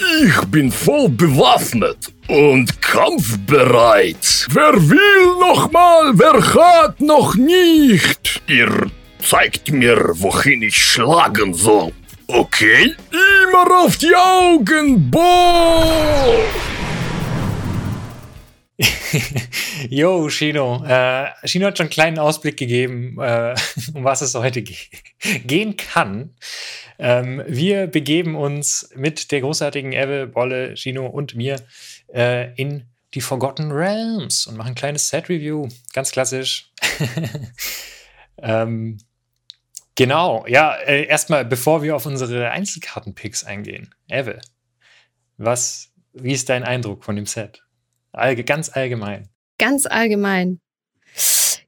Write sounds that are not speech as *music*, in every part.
Ich bin voll bewaffnet und kampfbereit. Wer will noch mal, wer hat noch nicht? Ihr zeigt mir, wohin ich schlagen soll. Okay? Immer auf die Augen, Bo! Jo, Shino. Äh, Shino hat schon einen kleinen Ausblick gegeben, äh, *laughs* um was es heute ge gehen kann. Ähm, wir begeben uns mit der großartigen Ebbe, Bolle, Shino und mir äh, in die Forgotten Realms und machen ein kleines Set-Review. Ganz klassisch. *laughs* ähm, genau, ja, äh, erstmal, bevor wir auf unsere Einzelkarten-Picks eingehen. Ebbe, was, wie ist dein Eindruck von dem Set? Allge ganz allgemein. Ganz allgemein.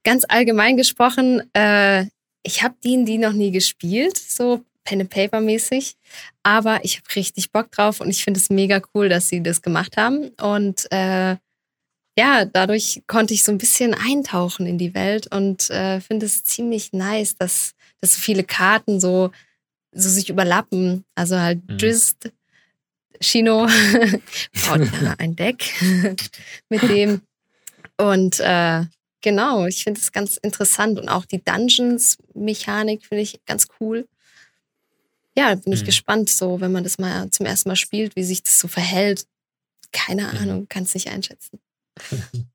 Ganz allgemein gesprochen, äh, ich habe die, die noch nie gespielt, so Pen and Paper mäßig, aber ich habe richtig Bock drauf und ich finde es mega cool, dass sie das gemacht haben und äh, ja, dadurch konnte ich so ein bisschen eintauchen in die Welt und äh, finde es ziemlich nice, dass, dass so viele Karten so, so sich überlappen. Also halt mhm. Drizzt, Chino *laughs* baut ein Deck *laughs* mit dem. Und äh, genau, ich finde es ganz interessant. Und auch die Dungeons-Mechanik finde ich ganz cool. Ja, bin ich mhm. gespannt, so wenn man das mal zum ersten Mal spielt, wie sich das so verhält. Keine mhm. Ahnung, kann es nicht einschätzen. *laughs*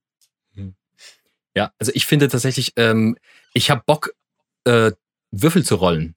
Ja, also ich finde tatsächlich, ähm, ich habe Bock, äh, Würfel zu rollen.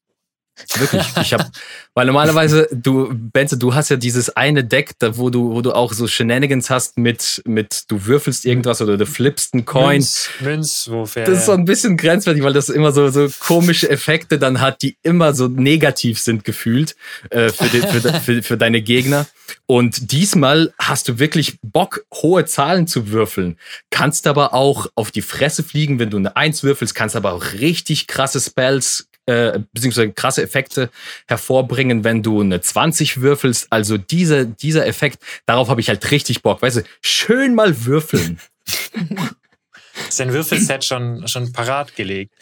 Wirklich. Ich habe, weil normalerweise du, Benze, du hast ja dieses eine Deck, da wo du, wo du auch so Shenanigans hast mit, mit du würfelst irgendwas oder du flippst einen Coin. Münz, Münzwurf, ja, Das ist so ein bisschen grenzwertig, weil das immer so, so komische Effekte dann hat, die immer so negativ sind gefühlt äh, für, die, für, für, für deine Gegner. Und diesmal hast du wirklich Bock, hohe Zahlen zu würfeln. Kannst aber auch auf die Fresse fliegen, wenn du eine Eins würfelst, kannst aber auch richtig krasse Spells äh, beziehungsweise krasse Effekte hervorbringen, wenn du eine 20 würfelst. Also dieser, dieser Effekt, darauf habe ich halt richtig Bock. Weißt du, schön mal würfeln. *laughs* Ist dein Würfelset schon, schon parat gelegt?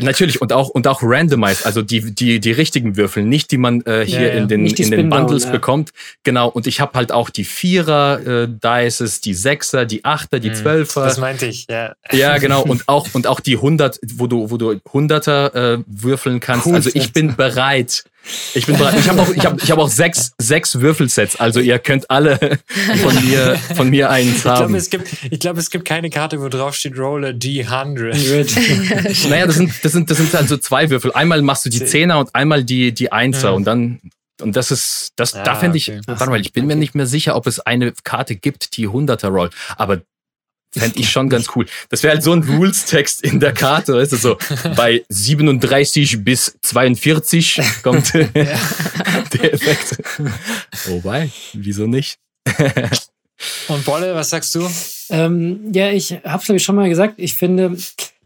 Natürlich und auch und auch randomized, also die die die richtigen Würfel, nicht die man äh, hier ja, ja. in den in den Bundles ja. bekommt. Genau und ich habe halt auch die Vierer äh, Dices, die Sechser, die Achter, die hm, Zwölfer. Das meinte ich, ja. Ja genau und auch und auch die 100, wo du wo du Hunderter äh, würfeln kannst. Cool, also ich bin bereit ich bin bereit. Ich habe auch, ich hab, ich hab auch sechs, sechs Würfelsets. Also ihr könnt alle *laughs* von mir, von mir eins haben. Ich glaube, es gibt, ich glaube, es gibt keine Karte, wo drauf steht Roller D100. *laughs* *laughs* naja, das sind, das sind, das sind also zwei Würfel. Einmal machst du die Zehner und einmal die, die Einser. Ja. Und dann, und das ist, das, ja, da fände ich, okay. warte mal, ich bin mir nicht mehr sicher, ob es eine Karte gibt, die 100er rollt. Aber Fände ich schon ganz cool. Das wäre halt so ein Rules-Text in der Karte, weißt du, so bei 37 bis 42 kommt *laughs* *laughs* der Effekt. Wobei, wieso nicht? *laughs* Und Bolle, was sagst du? Ähm, ja, ich habe es glaube ich schon mal gesagt. Ich finde,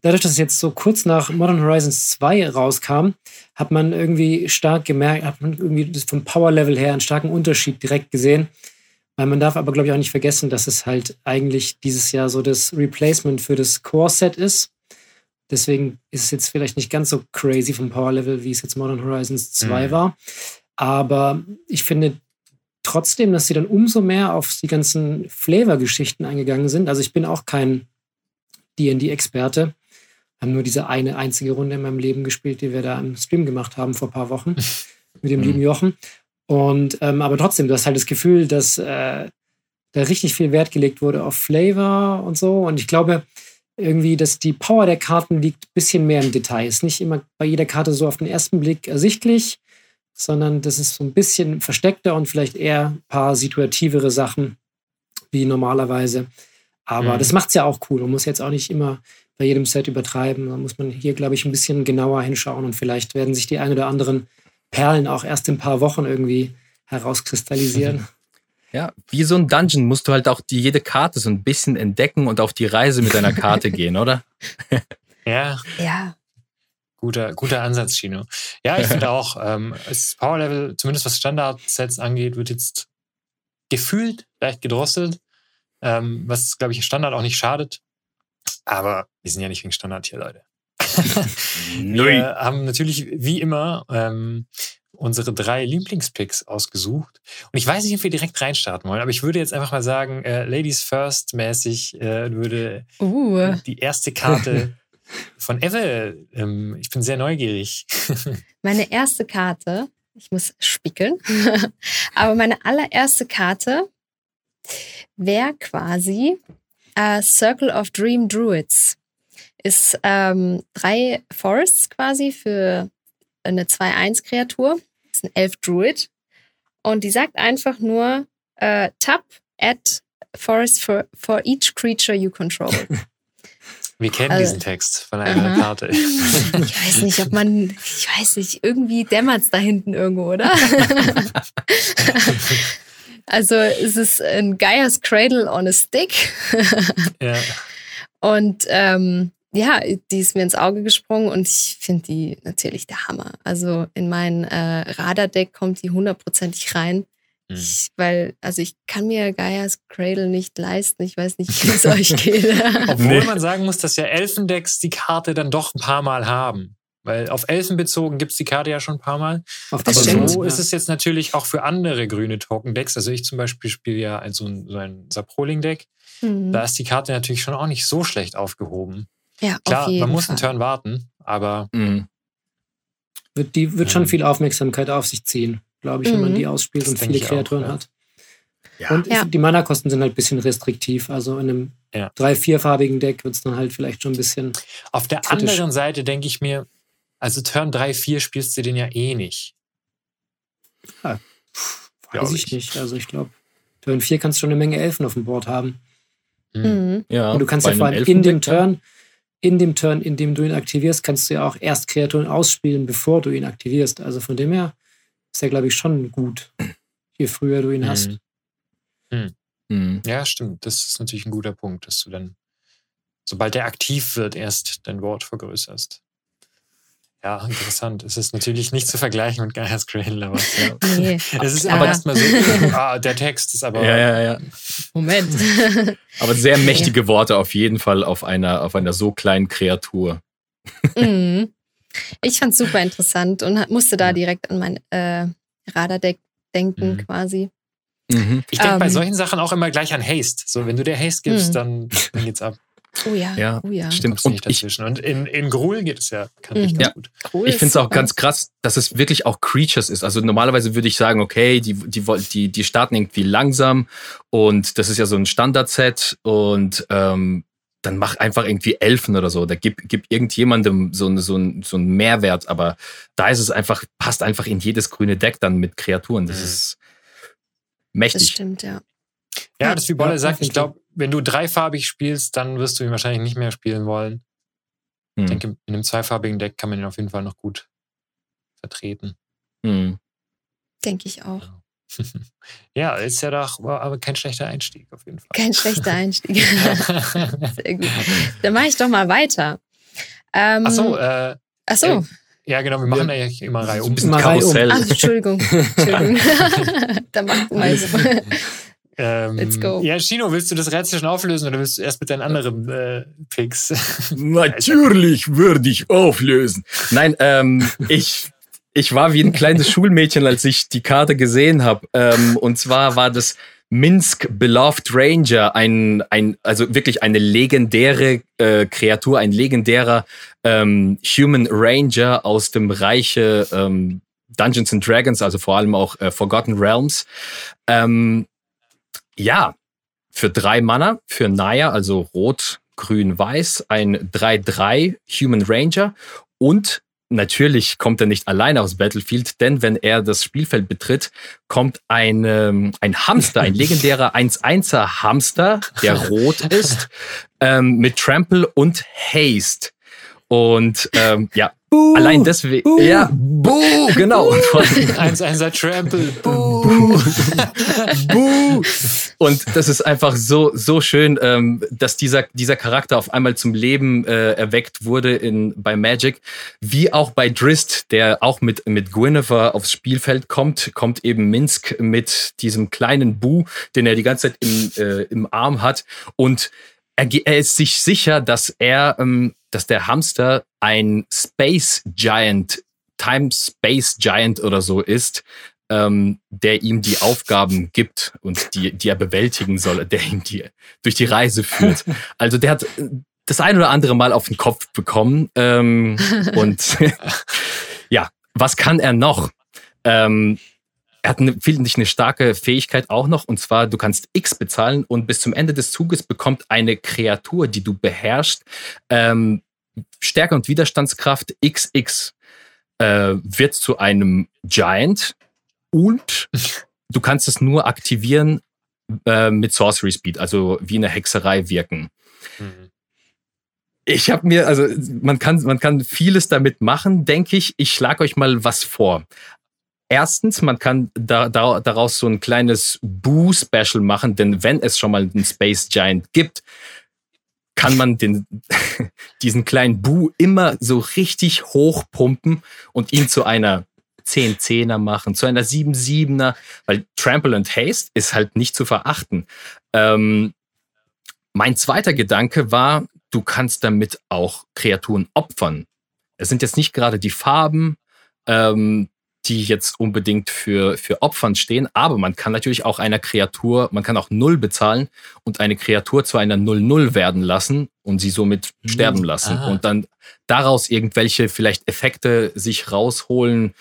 dadurch, dass es jetzt so kurz nach Modern Horizons 2 rauskam, hat man irgendwie stark gemerkt, hat man irgendwie vom Power-Level her einen starken Unterschied direkt gesehen. Weil man darf aber, glaube ich, auch nicht vergessen, dass es halt eigentlich dieses Jahr so das Replacement für das Core-Set ist. Deswegen ist es jetzt vielleicht nicht ganz so crazy vom Power-Level, wie es jetzt Modern Horizons 2 mhm. war. Aber ich finde trotzdem, dass sie dann umso mehr auf die ganzen Flavor-Geschichten eingegangen sind. Also ich bin auch kein D&D-Experte. Haben nur diese eine einzige Runde in meinem Leben gespielt, die wir da im Stream gemacht haben vor ein paar Wochen *laughs* mit dem mhm. lieben Jochen. Und ähm, aber trotzdem, du hast halt das Gefühl, dass äh, da richtig viel Wert gelegt wurde auf Flavor und so. Und ich glaube irgendwie, dass die Power der Karten liegt ein bisschen mehr im Detail. Ist nicht immer bei jeder Karte so auf den ersten Blick ersichtlich, sondern das ist so ein bisschen versteckter und vielleicht eher ein paar situativere Sachen wie normalerweise. Aber mhm. das macht es ja auch cool. Man muss jetzt auch nicht immer bei jedem Set übertreiben. Da muss man hier, glaube ich, ein bisschen genauer hinschauen und vielleicht werden sich die ein oder anderen Perlen auch erst in ein paar Wochen irgendwie herauskristallisieren. *laughs* Ja, wie so ein Dungeon musst du halt auch die, jede Karte so ein bisschen entdecken und auf die Reise mit deiner Karte *laughs* gehen, oder? *laughs* Ja. Ja. Guter, guter Ansatz, Chino. Ja, ich finde auch, ähm, das Power Level, zumindest was Standard-Sets angeht, wird jetzt gefühlt leicht gedrosselt, ähm, was, glaube ich, Standard auch nicht schadet. Aber wir sind ja nicht wegen Standard hier, Leute. *laughs* wir haben natürlich wie immer ähm, unsere drei Lieblingspicks ausgesucht. Und ich weiß nicht, ob wir direkt reinstarten wollen, aber ich würde jetzt einfach mal sagen, äh, Ladies First mäßig äh, würde Uh, die erste Karte *laughs* von Eve, ähm, ich bin sehr neugierig. *laughs* meine erste Karte, ich muss spickeln, aber meine allererste Karte wäre quasi äh, Circle of Dream Druids. Ist ähm, drei Forests quasi für eine 2-1-Kreatur. Ist ein Elf-Druid. Und die sagt einfach nur äh, Tap at Forest for, for each creature you control. *laughs* Wir kennen Also- diesen Text von einer Aha. Karte. *laughs* Ich weiß nicht, ob man, ich weiß nicht, irgendwie dämmert's da hinten irgendwo, oder? *laughs* also es ist ein Gaia's Cradle on a Stick. ja. Und ähm, ja, die ist mir ins Auge gesprungen und ich finde die natürlich der Hammer. Also in mein äh, Radardeck kommt die hundertprozentig rein. Hm. Ich, weil, also ich kann mir Gaia's Cradle nicht leisten. Ich weiß nicht, wie es euch *laughs* geht. Obwohl Nee. man sagen muss, dass ja Elfendecks die Karte dann doch ein paar Mal haben. Weil auf Elfen bezogen gibt's die Karte ja schon ein paar Mal. Auf Das Aber stimmt. so ist es jetzt natürlich auch für andere grüne Token-Decks. Also ich zum Beispiel spiele ja ein, so ein, so ein Saproling-Deck. Mhm. Da ist die Karte natürlich schon auch nicht so schlecht aufgehoben. Ja, Klar, auf jeden man muss Fall. einen Turn warten, aber Mhm. Wird, die wird schon Ähm. viel Aufmerksamkeit auf sich ziehen, glaube ich, wenn man Mhm. die ausspielt Das und viele ich auch, Kreaturen ja. hat. Ja. Und Ja. die Mana-Kosten sind halt ein bisschen restriktiv. Also in einem Ja. drei-, vierfarbigen Deck wird es dann halt vielleicht schon ein bisschen. auf der Kritisch. anderen Seite denke ich mir, also Turn 3, 4 spielst du den ja eh nicht. Weiß Glaub ich ich. nicht. Also ich glaube, Turn 4 kannst du schon eine Menge Elfen auf dem Board haben. Hm. Mhm. Ja, Und du kannst ja vor allem in dem ja. Turn, in dem Turn, in dem du ihn aktivierst, kannst du ja auch erst Kreaturen ausspielen, bevor du ihn aktivierst. Also von dem her ist er, glaube ich, schon gut, je früher du ihn hast. Hm. Mhm. Ja, stimmt. Das ist natürlich ein guter Punkt, dass du dann, sobald der aktiv wird, erst dein Board vergrößerst. Ja, interessant. Es ist natürlich nicht zu vergleichen mit Gaia's Cradle, aber ja. Nee, es ist *laughs* *laughs* klar. aber erstmal so, *laughs* ah, der Text ist aber Ja, ja, ja. Moment. Aber sehr mächtige Worte auf jeden Fall auf einer, auf einer so kleinen Kreatur. Mhm. Ich fand's super interessant und musste da Ja. direkt an mein äh, Radardeck denken, Mhm. quasi. Mhm. Ich denke bei Ähm. solchen Sachen auch immer gleich an Haste. So, wenn du der Haste gibst, Mhm. dann, dann geht's ab. Oh ja, Ja, oh ja. Stimmt. Und nicht ich. Und in, in Gruul geht es ja, kann ich Mhm. ganz Ja. gut. Cool, ich finde es auch ganz krass, dass es wirklich auch Creatures ist. Also normalerweise würde ich sagen, okay, die, die, die, die starten irgendwie langsam und das ist ja so ein Standard-Set und ähm, dann mach einfach irgendwie Elfen oder so. Da gib, gib irgendjemandem so, eine- so, ein, so einen Mehrwert, aber da ist es einfach, passt einfach in jedes grüne Deck dann mit Kreaturen. Das Mhm. ist Das mächtig. stimmt, ja. Ja, Ja. das ist wie Bolle Ja, sagt. Ich glaube, wenn du dreifarbig spielst, dann wirst du ihn wahrscheinlich nicht mehr spielen wollen. Ich Hm. denke, in einem zweifarbigen Deck kann man ihn auf jeden Fall noch gut vertreten. Hm. Denke ich auch. *laughs* ja, ist ja doch aber kein schlechter Einstieg auf jeden Fall. Kein schlechter Einstieg. *laughs* Sehr gut. Dann mache ich doch mal weiter. Ähm, Achso, äh, ach so. äh, ja genau, wir machen da ja immer Reihe So um. ein Reihe um. Karussell. Ach, Entschuldigung. *laughs* Entschuldigung. Dann mach du mal so. Ähm, Let's go. Ja, Chino, willst du das Rätsel schon auflösen oder willst du erst mit deinen anderen äh, Picks? *laughs* Natürlich würde ich auflösen. Nein, ähm, ich, ich war wie ein kleines Schulmädchen, als ich die Karte gesehen habe. Ähm, und zwar war das Minsk Beloved Ranger, ein, ein, also wirklich eine legendäre äh, Kreatur, ein legendärer ähm, Human Ranger aus dem Reiche ähm, Dungeons and Dragons, also vor allem auch äh, Forgotten Realms. Ähm, ja, für drei Mana, für Naya, also Rot, Grün, Weiß, ein 3-3 Human Ranger und natürlich kommt er nicht alleine aus Battlefield, denn wenn er das Spielfeld betritt, kommt ein, ähm, ein Hamster, ein legendärer *laughs* 1-1er Hamster, der rot ist, ähm, mit Trample und Haste. Und ähm, ja, allein deswegen. Ja, Buh, genau. Und vor allem- *laughs* 1-1er Trample. Buh. *laughs* Buh. Und das ist einfach so, so schön, ähm, dass dieser, dieser Charakter auf einmal zum Leben äh, erweckt wurde in, bei Magic. Wie auch bei Drist, der auch mit, mit Guinevere aufs Spielfeld kommt, kommt eben Minsk mit diesem kleinen Bu, den er die ganze Zeit im, äh, im Arm hat. Und er, er ist sich sicher, dass er, ähm, dass der Hamster ein Space Giant Time Space Giant oder so ist, ähm, der ihm die Aufgaben gibt und die, die er bewältigen soll, der ihm die durch die Reise führt. *laughs* Also der hat das ein oder andere Mal auf den Kopf bekommen. Ähm, *laughs* und *laughs* ja, was kann er noch? Ähm, er hat eine, finde ich, eine starke Fähigkeit auch noch, und zwar, du kannst X bezahlen und bis zum Ende des Zuges bekommt eine Kreatur, die du beherrschst, ähm, Stärke und Widerstandskraft XX äh, wird zu einem Giant und du kannst es nur aktivieren äh, mit Sorcery Speed, also wie eine Hexerei wirken. Mhm. Ich habe mir, also man kann, man kann vieles damit machen, denke ich. Ich schlage euch mal was vor. Erstens, man kann da, da, daraus so ein kleines Boo-Special machen, denn wenn es schon mal einen Space Giant gibt, kann man den, *laughs* diesen kleinen Boo immer so richtig hochpumpen und ihn zu einer 10-10er machen, zu einer 7-7er, weil Trample and Haste ist halt nicht zu verachten. Ähm, mein zweiter Gedanke war, du kannst damit auch Kreaturen opfern. Es sind jetzt nicht gerade die Farben, ähm, die jetzt unbedingt für, für Opfern stehen, aber man kann natürlich auch einer Kreatur, man kann auch Null bezahlen und eine Kreatur zu einer Null-Null werden lassen und sie somit mhm. sterben lassen Aha. und dann daraus irgendwelche vielleicht Effekte sich rausholen.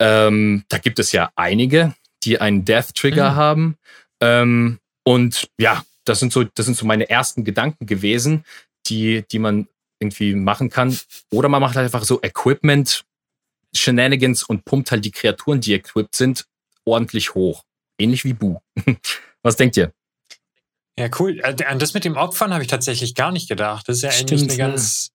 Ähm, da gibt es ja einige, die einen Death Trigger mhm. haben. Ähm, und ja, das sind so, das sind so meine ersten Gedanken gewesen, die, die man irgendwie machen kann. Oder man macht halt einfach so Equipment, Shenanigans und pumpt halt die Kreaturen, die equipped sind, ordentlich hoch. Ähnlich wie Bu. *laughs* Was denkt ihr? Ja, cool. Äh, an das mit dem Opfern habe ich tatsächlich gar nicht gedacht. Das ist ja Stimmt, eigentlich eine ganz,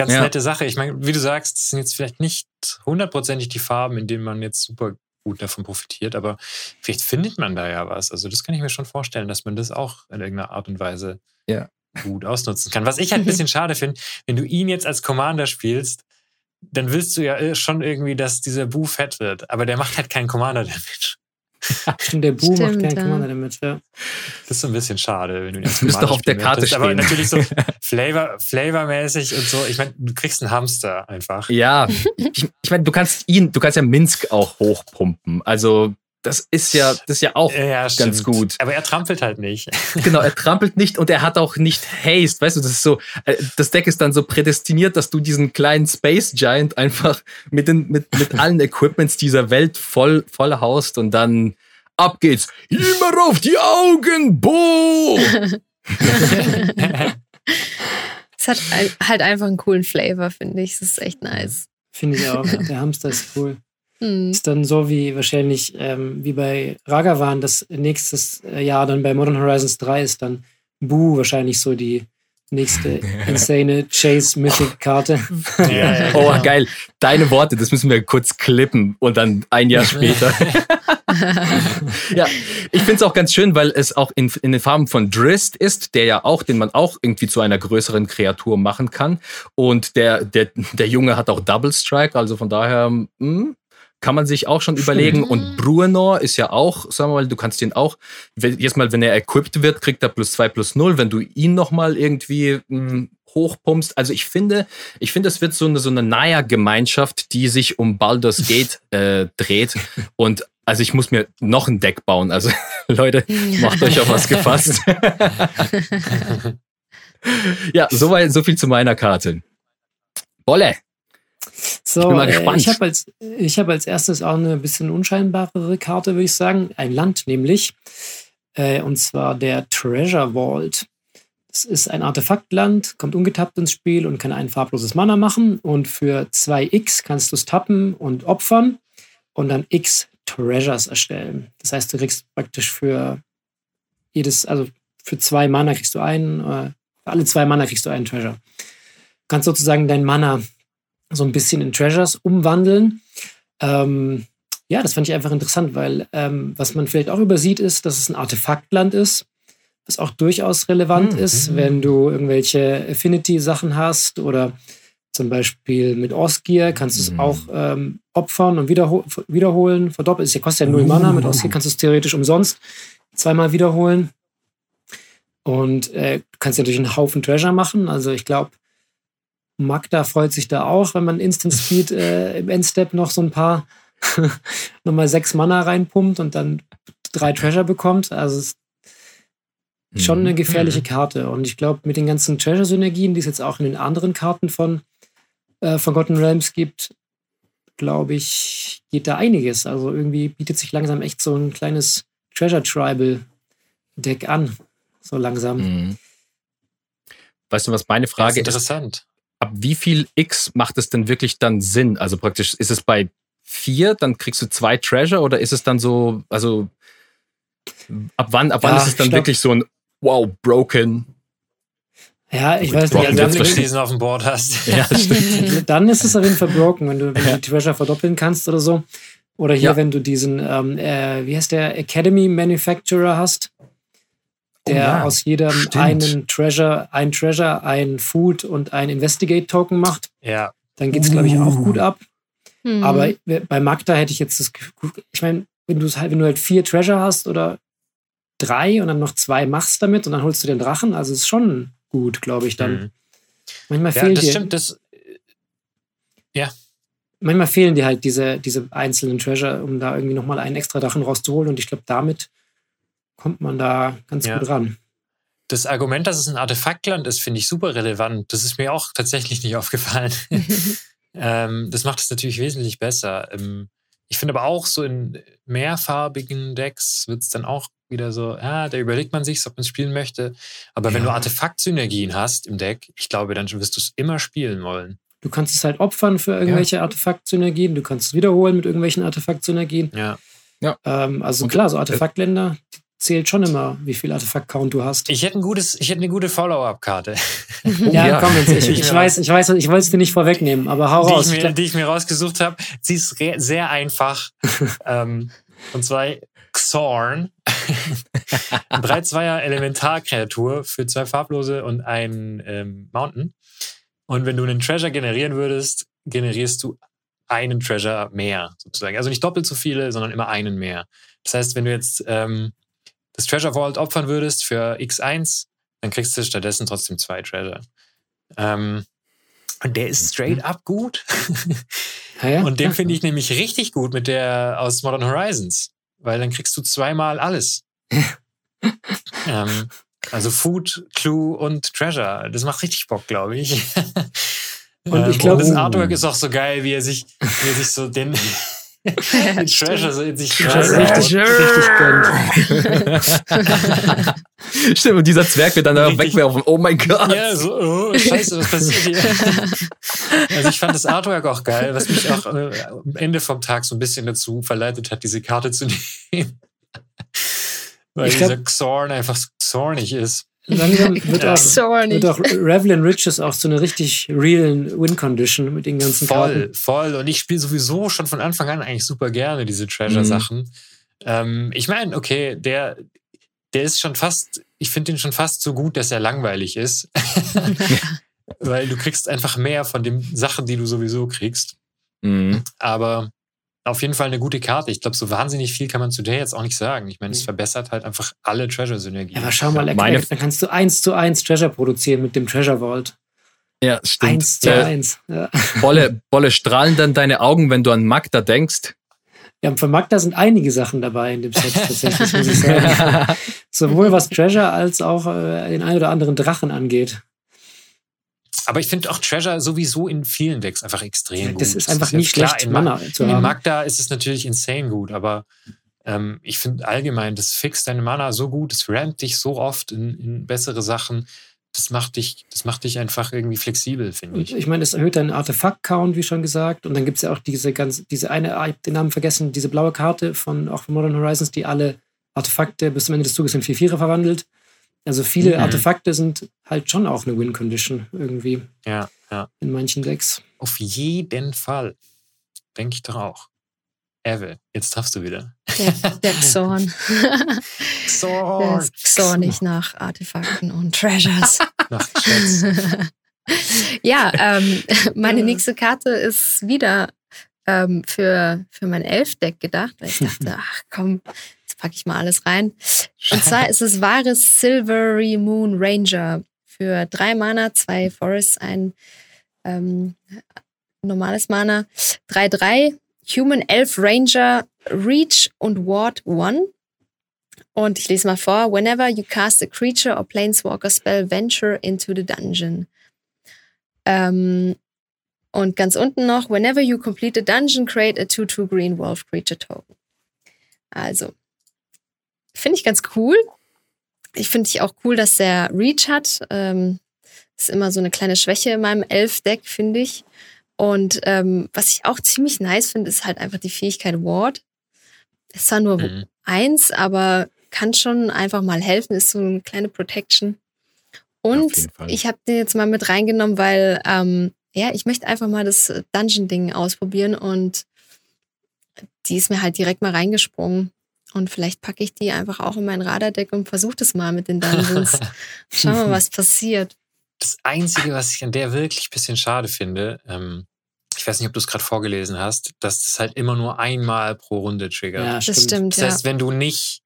ganz ja. nette Sache. Ich meine, wie du sagst, sind jetzt vielleicht nicht hundertprozentig die Farben, in denen man jetzt super gut davon profitiert, aber vielleicht findet man da ja was. Also das kann ich mir schon vorstellen, dass man das auch in irgendeiner Art und Weise ja. gut ausnutzen kann. Was ich halt ein bisschen *laughs* schade finde, wenn du ihn jetzt als Commander spielst, dann willst du ja äh, schon irgendwie, dass dieser Bu fett wird. Aber der macht halt keinen Commander-Damage. *laughs* Stimmt, der Bu macht keinen ja. Commander-Damage, ja. Das ist so ein bisschen schade, wenn du jetzt *laughs* Müsste doch auf der Karte stehen. Aber natürlich so *laughs* Flavor, Flavormäßig und so. Ich meine, du kriegst einen Hamster einfach. Ja, ich, ich meine, du kannst ihn, du kannst ja Minsk auch hochpumpen. Also das ist ja, das ist ja auch ja, ganz gut. Aber er trampelt halt nicht. *laughs* Genau, er trampelt nicht und er hat auch nicht Haste. Weißt du, das ist so, äh, das Deck ist dann so prädestiniert, dass du diesen kleinen Space Giant einfach mit den, mit, mit allen Equipments dieser Welt voll, voll haust und dann ab geht's. Immer auf die Augen, Bo! es hat halt einfach einen coolen Flavor, finde ich. Es ist echt nice. Finde ich auch. Der Hamster ist cool. Mhm. Ist dann so wie wahrscheinlich ähm, wie bei Ragavan, das nächstes Jahr dann bei Modern Horizons 3 ist dann Boo wahrscheinlich so die nächste *laughs* insane Chase Mythic Karte. *laughs* Ja, oh, geil. Deine Worte, das müssen wir kurz klippen und dann ein Jahr *laughs* später. ja, ich finde es auch ganz schön, weil es auch in, in den Farben von Drist ist, der ja auch, den man auch irgendwie zu einer größeren Kreatur machen kann. Und der, der, der Junge hat auch Double Strike, also von daher, mh, hm, kann man sich auch schon überlegen. Und Bruenor ist ja auch, sagen wir mal, du kannst ihn auch, jedes Mal, wenn er equipped wird, kriegt er plus zwei plus null. Wenn du ihn nochmal irgendwie mh, hm, hochpumpst. Also ich finde, ich finde, es wird so eine, so eine Naya-Gemeinschaft, die sich um Baldur's *laughs* Gate äh, dreht. Und also ich muss mir noch ein Deck bauen. Also *laughs* Leute, macht euch auf was gefasst. *laughs* ja, soweit, so viel zu meiner Karte. Bolle. So, ich bin mal äh, gespannt. ich habe als, hab als erstes auch eine bisschen unscheinbarere Karte, würde ich sagen. Ein Land nämlich. Äh, und zwar der Treasure Vault. Das ist ein Artefaktland, kommt ungetappt ins Spiel und kann ein farbloses Mana machen. Und für 2x kannst du es tappen und opfern und dann x Treasures erstellen. Das heißt, du kriegst praktisch für jedes, also für zwei Mana kriegst du einen, äh, für alle zwei Mana kriegst du einen Treasure. Du kannst sozusagen dein Mana so ein bisschen in Treasures umwandeln. Ähm, ja, das fand ich einfach interessant, weil ähm, was man vielleicht auch übersieht, ist, dass es ein Artefaktland ist, was auch durchaus relevant mhm. ist, wenn du irgendwelche Affinity-Sachen hast oder zum Beispiel mit Osgir kannst du es mhm. auch ähm, opfern und wiederho wiederholen, verdoppeln. Es kostet ja null Mana, mit Osgir kannst du es theoretisch umsonst zweimal wiederholen. Und äh, kannst natürlich einen Haufen Treasure machen. Also ich glaube, Magda freut sich da auch, wenn man Instant Speed äh, im Endstep noch so ein paar, *laughs* nochmal sechs Mana reinpumpt und dann drei Treasure bekommt. Also es ist schon eine gefährliche Karte. Und ich glaube, mit den ganzen Treasure-Synergien, die es jetzt auch in den anderen Karten von äh, Forgotten Realms gibt, glaube ich, geht da einiges. Also irgendwie bietet sich langsam echt so ein kleines Treasure Tribal Deck an. So langsam. Mhm. Weißt du, was meine Frage ist? interessant. Ab wie viel X macht es denn wirklich dann Sinn? Also praktisch, ist es bei vier, dann kriegst du zwei Treasure oder ist es dann so, also ab wann, ab wann Ja, ist es dann wirklich so ein Wow, broken? Ja, ich Gut, weiß nicht. Ja, Also dann, wenn du diesen auf dem Board hast. *laughs* Ja, stimmt. *laughs* dann ist es auf jeden Fall broken, wenn du, wenn du die Treasure verdoppeln kannst oder so. Oder hier, Ja. wenn du diesen, ähm, äh, wie heißt der, Academy Manufacturer hast, der ja, aus jedem stimmt. einen Treasure, ein Treasure, ein Food und ein Investigate-Token macht. Ja, Dann geht es, glaube ich, auch Uh. gut ab. Hm. Aber bei Magda hätte ich jetzt das Gefühl, ich meine, wenn du halt, wenn du halt vier Treasure hast oder drei und dann noch zwei machst damit und dann holst du den Drachen, also ist schon gut, glaube ich, dann. Mhm. Manchmal ja fehlt das dir, stimmt. Das, manchmal fehlen dir halt diese, diese einzelnen Treasure, um da irgendwie nochmal einen extra Drachen rauszuholen. Und ich glaube, damit kommt man da ganz Ja. gut ran. das Argument, dass es ein Artefaktland ist, finde ich super relevant. Das ist mir auch tatsächlich nicht *laughs* aufgefallen. *laughs* ähm, das macht es natürlich wesentlich besser. Ähm, ich finde aber auch so in mehrfarbigen Decks wird es dann auch wieder so, ja, da überlegt man sich, ob man es spielen möchte. Aber wenn du Ja. Artefakt-Synergien hast im Deck, ich glaube, dann wirst du es immer spielen wollen. Du kannst es halt opfern für irgendwelche Artefakt-Synergien, du kannst es wiederholen mit irgendwelchen Artefakt-Synergien. Ja. Ähm, also Und- klar, so Artefaktländer zählt schon immer, wie viel Artefakt-Count du hast. Ich hätte ein gutes, ich hätte eine gute Follow-up-Karte, *laughs* ja, ja. komm jetzt, ich, Ich ich, weiß, ich weiß, ich wollte es dir nicht vorwegnehmen, aber hau die, raus. ich Ich mir, die ich mir rausgesucht habe. Sie ist sehr einfach. *laughs* ähm, und zwar Xorn. *laughs* Ein 3-2er Elementarkreatur für zwei farblose und ein ähm, Mountain. Und wenn du einen Treasure generieren würdest, generierst du einen Treasure mehr, sozusagen. Also nicht doppelt so viele, sondern immer einen mehr. Das heißt, wenn du jetzt ähm, das Treasure Vault opfern würdest für X1, dann kriegst du stattdessen trotzdem zwei Treasure. Ähm, und der ist straight up gut. ja, ja. Und den finde ich nämlich richtig gut mit der aus Modern Horizons, weil dann kriegst du zweimal alles. ähm, also Food, Clue und Treasure. Das macht richtig Bock, glaube ich. Und ich Ähm, glaub- das Artwork ist auch so geil, wie er sich, wie er sich so den, *laughs* den Treasure sich reinhaut. richtig, richtig gönnt. *laughs* Stimmt, und dieser Zwerg wird dann da wegwerfen. Oh mein Gott. Ja, so, oh, scheiße, was passiert hier? *laughs* Also ich fand das Artwork auch geil, was mich auch äh, am Ende vom Tag so ein bisschen dazu verleitet hat, diese Karte zu *laughs* nehmen. Weil Ich glaub- dieser Xorn einfach so zornig ist. Langsam *laughs* wird auch, wird auch Revlin Riches auch so eine richtig realen Win-Condition mit den ganzen Voll, Karten. voll. Und ich spiele sowieso schon von Anfang an eigentlich super gerne diese Treasure-Sachen. Ähm, ich meine, okay, der, der ist schon fast, ich finde den schon fast so gut, dass er langweilig ist. *laughs* Weil du kriegst einfach mehr von den Sachen, die du sowieso kriegst. Mhm. Aber auf jeden Fall eine gute Karte. Ich glaube, so wahnsinnig viel kann man zu der jetzt auch nicht sagen. Ich meine, es verbessert halt einfach alle Treasure-Synergien. Ja, aber schau mal, Meine- dann kannst du eins zu eins Treasure produzieren mit dem Treasure Vault. Ja, stimmt. Eins zu Äh, eins. Ja. *laughs* Bolle, Bolle, strahlen dann deine Augen, wenn du an Magda denkst? ja, für Magda sind einige Sachen dabei in dem Set tatsächlich, muss ich *laughs* sagen. Sowohl was Treasure als auch äh, den ein oder anderen Drachen angeht. Aber ich finde auch Treasure sowieso in vielen Decks einfach extrem gut. Das ist einfach ja nicht klar, schlecht, in Mana zu In haben. Magda ist es natürlich insane gut, aber ähm, ich finde allgemein, das fixt deine Mana so gut, das rampt dich so oft in, in bessere Sachen. Das macht dich, das macht dich einfach irgendwie flexibel, finde ich. ich meine, es erhöht deinen Artefakt-Count, wie schon gesagt. Und dann gibt es ja auch diese ganz, diese eine, ah, ich hab den Namen vergessen, diese blaue Karte von auch von Modern Horizons, die alle Artefakte bis zum Ende des Zuges in 4-4 verwandelt. Also viele Mhm. Artefakte sind halt schon auch eine Win-Condition irgendwie Ja, ja. in manchen Decks. Auf jeden Fall. Denke ich doch auch. Evel, jetzt darfst du wieder. Der, der *laughs* Xorn. Ist xornig nach Artefakten und Treasures. *laughs* nach ja, ähm, meine nächste Karte ist wieder ähm, für, für mein Elf-Deck gedacht, weil ich dachte, *laughs* ach komm, packe ich mal alles rein. Und zwar *laughs* ist es wahres Silvery Moon Ranger für drei Mana, zwei Forests, ein Ähm, normales Mana. 3-3, Human Elf Ranger, Reach und Ward 1. Und ich lese mal vor. Whenever you cast a creature or planeswalker spell, venture into the dungeon. Ähm, und ganz unten noch, whenever you complete a dungeon, create a 2-2 Green Wolf Creature Token. Also, finde ich ganz cool. Ich finde ich auch cool, dass der Reach hat. Ähm, ist immer so eine kleine Schwäche in meinem Elf-Deck, finde ich. Und ähm, was ich auch ziemlich nice finde, ist halt einfach die Fähigkeit Ward. Ist zwar nur mhm. eins, aber kann schon einfach mal helfen, ist so eine kleine Protection. Und ich habe den jetzt mal mit reingenommen, weil ähm, ja, ich möchte einfach mal das Dungeon-Ding ausprobieren und die ist mir halt direkt mal reingesprungen. Und vielleicht packe ich die einfach auch in mein Radardeck und versuche das mal mit den Dungeons. *laughs* Schauen wir mal, was passiert. Das Einzige, was ich an der wirklich ein bisschen schade finde, ähm, ich weiß nicht, ob du es gerade vorgelesen hast, dass es halt immer nur einmal pro Runde triggert. Ja, das stimmt. Das heißt, ja. wenn du nicht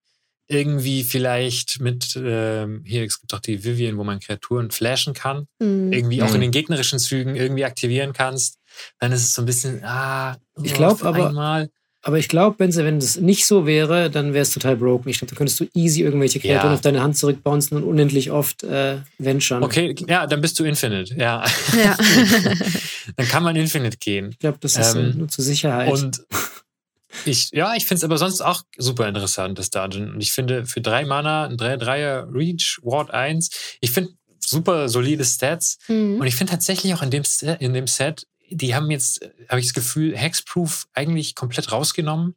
irgendwie vielleicht mit, ähm, hier, es gibt doch die Vivian, wo man Kreaturen flashen kann, mhm. irgendwie auch in mhm. den gegnerischen Zügen irgendwie aktivieren kannst, dann ist es so ein bisschen, ah, ich glaube aber, einmal. Aber ich glaube, wenn wenn es nicht so wäre, dann wäre es total broken. Ich glaube, da könntest du easy irgendwelche Kreaturen ja. auf deine Hand zurückbouncen und unendlich oft äh, venturen. Okay, ja, dann bist du Infinite, ja. ja. *laughs* dann kann man Infinite gehen. Ich glaube, das ist ähm, nur zur Sicherheit. Und ich, ja, ich finde es aber sonst auch super interessant, das Dungeon. Und ich finde für drei Mana, ein 3-3er Reach, Ward 1, ich finde super solide Stats. Mhm. Und ich finde tatsächlich auch in dem, in dem Set, die haben jetzt, habe ich das Gefühl, Hexproof eigentlich komplett rausgenommen.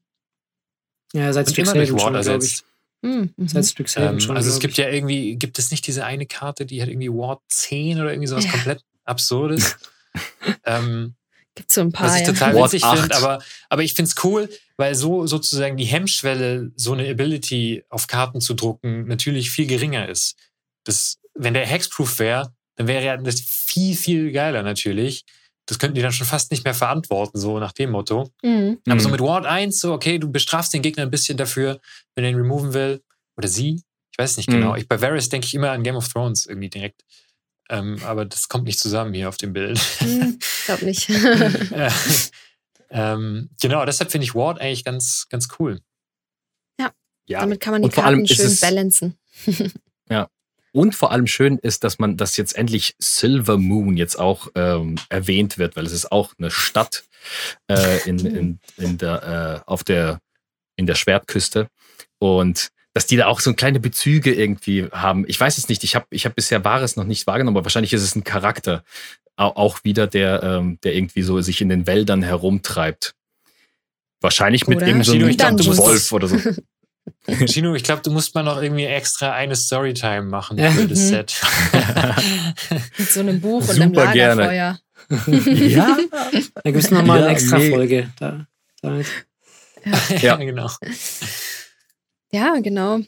Ja, seit Strix immer durch Ward ersetzt. Mhm. Seit Strixhaven ähm, schon. Also es gibt ja irgendwie, gibt es nicht diese eine Karte, die hat irgendwie Ward 10 oder irgendwie sowas ja. komplett Absurdes. *laughs* ähm, Gibt so ein paar. Was ich total ja. witzig finde, aber, aber ich finde es cool, weil so sozusagen die Hemmschwelle, so eine Ability auf Karten zu drucken, natürlich viel geringer ist. Das, wenn der Hexproof wäre, dann wäre ja das viel, viel geiler natürlich. Das könnten die dann schon fast nicht mehr verantworten, so nach dem Motto. Mhm. Aber so mhm. mit Ward 1, so, okay, du bestrafst den Gegner ein bisschen dafür, wenn er ihn removen will. Oder sie. Ich weiß nicht genau. mhm. genau. Ich, bei Varys denke ich immer an Game of Thrones irgendwie direkt. Ähm, aber das kommt nicht zusammen hier auf dem Bild. Hm, *laughs* glaub nicht. ähm, genau, deshalb finde ich Ward eigentlich ganz, ganz cool. Ja, ja. damit kann man die Karten schön balancen. ja. Und vor allem schön ist, dass man, dass jetzt endlich Silver Moon jetzt auch ähm, erwähnt wird, weil es ist auch eine Stadt äh, in, in, in der, äh, auf der, in der Schwertküste. Und dass die da auch so kleine Bezüge irgendwie haben. Ich weiß es nicht. Ich habe ich hab bisher Wahres noch nicht wahrgenommen, aber wahrscheinlich ist es ein Charakter auch wieder, der, ähm, der irgendwie so sich in den Wäldern herumtreibt. Wahrscheinlich mit irgendeinem so Wolf oder so. *laughs* *laughs* Gino, ich glaube, du musst mal noch irgendwie extra eine Storytime machen für das mhm. Set. *laughs* Mit so einem Buch und einem Lagerfeuer. *laughs* ja, da gibt es nochmal ja, eine extra Folge. Da, ja. ja, genau. Ja, genau.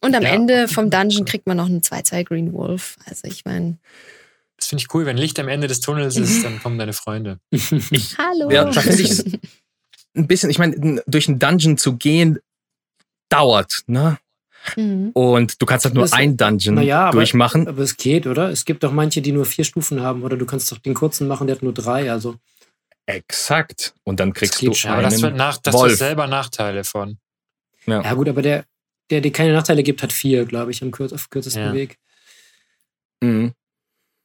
Und am ja. Ende vom Dungeon kriegt man noch einen 2-2 Green Wolf. Also ich meine. Das finde ich cool. Wenn Licht am Ende des Tunnels ist, dann kommen deine Freunde. Hallo. Ja, da finde ich ein bisschen, ich meine, durch einen Dungeon zu gehen, dauert, ne? Mhm. Und du kannst halt nur das, ein Dungeon ja, durchmachen. Aber, aber es geht, oder? Es gibt doch manche, die nur vier Stufen haben, oder du kannst doch den kurzen machen, der hat nur drei, also. Exakt. Und dann kriegst du schon. Aber das wird nach, das Wolf. selber Nachteile von. Ja. ja, gut, aber der, der dir keine Nachteile gibt, hat vier, glaube ich, am kürz auf kürzesten ja. Weg. Mhm.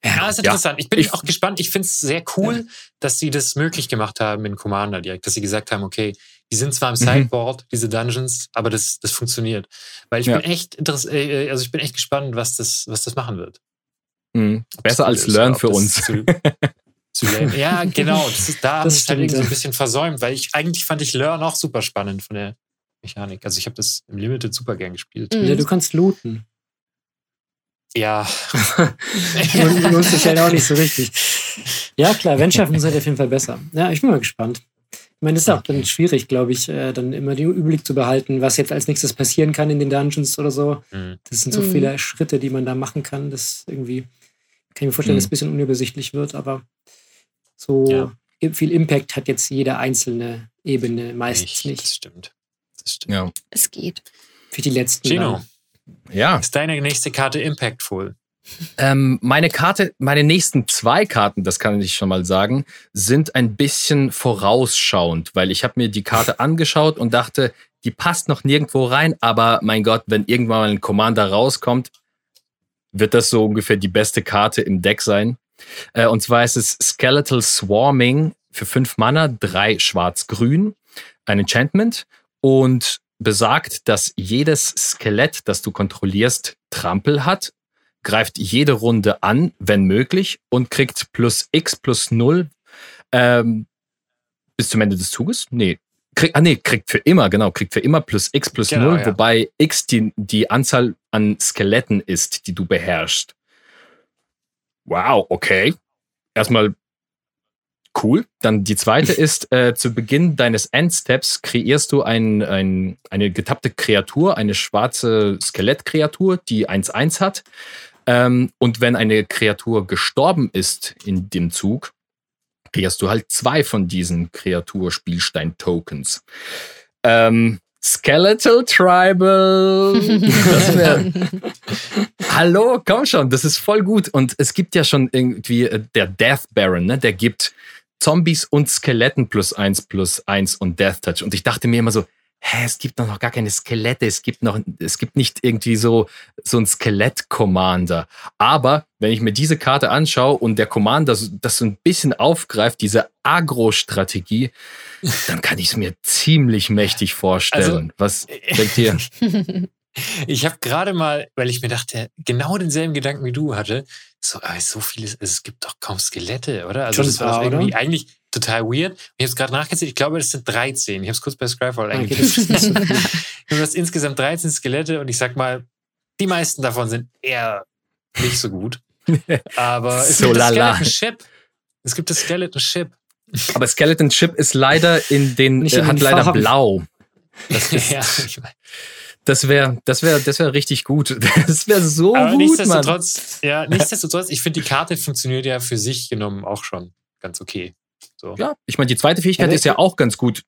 Ja, ist interessant. Ja. Ich bin ich, auch gespannt. Ich finde es sehr cool, ja. dass sie das möglich gemacht haben in Commander direkt, dass sie gesagt haben, okay, die sind zwar im mhm. Sideboard, mhm. diese Dungeons, aber das, das funktioniert. Weil ich ja. bin echt äh, äh, also ich bin echt gespannt, was das, was das machen wird. Mhm. Besser als ist, Learn für uns. Zu, zu ja, *laughs* genau. Das ist, da habe ich halt irgendwie so ein bisschen versäumt, weil ich eigentlich fand ich Learn auch super spannend von der Mechanik. Also ich habe das im Limited super gern gespielt. Ja, du kannst looten. Ja. du nutzt dich halt auch nicht so richtig. Ja, klar, Venture seid auf jeden Fall besser. Ja, ich bin mal gespannt. Ich meine, es ist auch dann schwierig, glaube ich, äh, dann immer den Überblick zu behalten, was jetzt als nächstes passieren kann in den Dungeons oder so. Mhm. Das sind so mhm. viele Schritte, die man da machen kann. Das irgendwie, kann ich mir vorstellen, mhm. dass es ein bisschen unübersichtlich wird, aber so ja. viel Impact hat jetzt jede einzelne Ebene meistens nicht. nicht. Das stimmt. Das stimmt. Ja. Es geht. Für die letzten. Gino. Ja. Ist deine nächste Karte impactful? Ähm, meine Karte, meine nächsten zwei Karten, das kann ich schon mal sagen, sind ein bisschen vorausschauend, weil ich habe mir die Karte angeschaut und dachte, die passt noch nirgendwo rein, aber mein Gott, wenn irgendwann mal ein Commander rauskommt, wird das so ungefähr die beste Karte im Deck sein. Äh, und zwar ist es Skeletal Swarming für fünf Mana, drei schwarz-grün, ein Enchantment und besagt, dass jedes Skelett, das du kontrollierst, Trampel hat, greift jede Runde an, wenn möglich, und kriegt plus X plus null ähm, bis zum Ende des Zuges. Nee, kriegt, ah nee, kriegt für immer, genau, kriegt für immer plus X plus Genau, null, ja. wobei X die, die Anzahl an Skeletten ist, die du beherrschst. Wow, okay. Erstmal cool. Dann die zweite *laughs* ist, äh, zu Beginn deines Endsteps kreierst du ein, ein, eine getappte Kreatur, eine schwarze Skelettkreatur, die 1-1 hat. Ähm, und wenn eine Kreatur gestorben ist in dem Zug, kreierst du halt zwei von diesen Kreaturspielstein-Tokens. Ähm, Skeletal Tribal. *laughs* Hallo, komm schon, das ist voll gut. Und es gibt ja schon irgendwie äh, der Death Baron, ne? Der gibt Zombies und Skeletten plus eins plus eins und Death Touch. Und ich dachte mir immer so, hä, es gibt doch noch gar keine Skelette, es gibt noch, es gibt nicht irgendwie so, so ein Skelett-Commander. Aber wenn ich mir diese Karte anschaue und der Commander das so ein bisschen aufgreift, diese Agro-Strategie, dann kann ich es mir ziemlich mächtig vorstellen. Was denkt ihr? *laughs* Ich habe gerade mal, weil ich mir dachte, genau denselben Gedanken wie du hatte, so, so vieles, es gibt doch kaum Skelette, oder? Also Schon das war paar, irgendwie eigentlich total weird. Ich habe es gerade nachgezählt, ich glaube, das sind 13. Ich habe es kurz bei Scryfall Okay, eingegeben. *laughs* das viel. Du hast insgesamt 13 Skelette und ich sag mal, die meisten davon sind eher nicht so gut. *laughs* Aber es So gibt das lala. Skeleton Ship. Es gibt das Skeleton Ship. Aber Skeleton Chip ist leider in den, Nicht äh, in hat den leider Farben. blau. *laughs* Das ist, ja, ich mein, das wäre, das wäre, das wäre richtig gut. Das wäre so aber gut, Mann. nichtsdestotrotz, ja, nichtsdestotrotz, ich finde, die Karte funktioniert ja für sich genommen auch schon ganz okay. So. Ja, ich meine, die zweite Fähigkeit Aber ist ja auch ganz gut.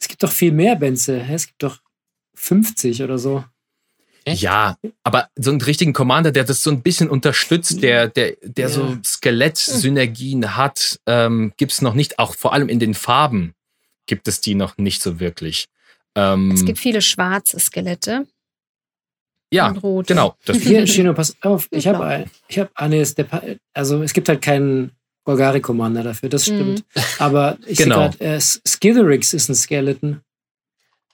Es gibt doch viel mehr Benze. Es gibt doch 50 oder so. Echt? Ja, aber so einen richtigen Commander, der das so ein bisschen unterstützt, der, der, der Ja. so Skelett-Synergien hat, ähm, gibt's noch nicht. Auch vor allem in den Farben gibt es die noch nicht so wirklich. Ähm, Es gibt viele schwarze Skelette ja, genau. *laughs* Das, Hier, Shino, pass auf. Ich habe Genau. ein, ich habe, ah, nee, ist der, also es gibt halt keinen Golgari-Commander dafür, das stimmt. Aber ich Genau. sehe gerade, äh, Skitherix ist ein Skeleton.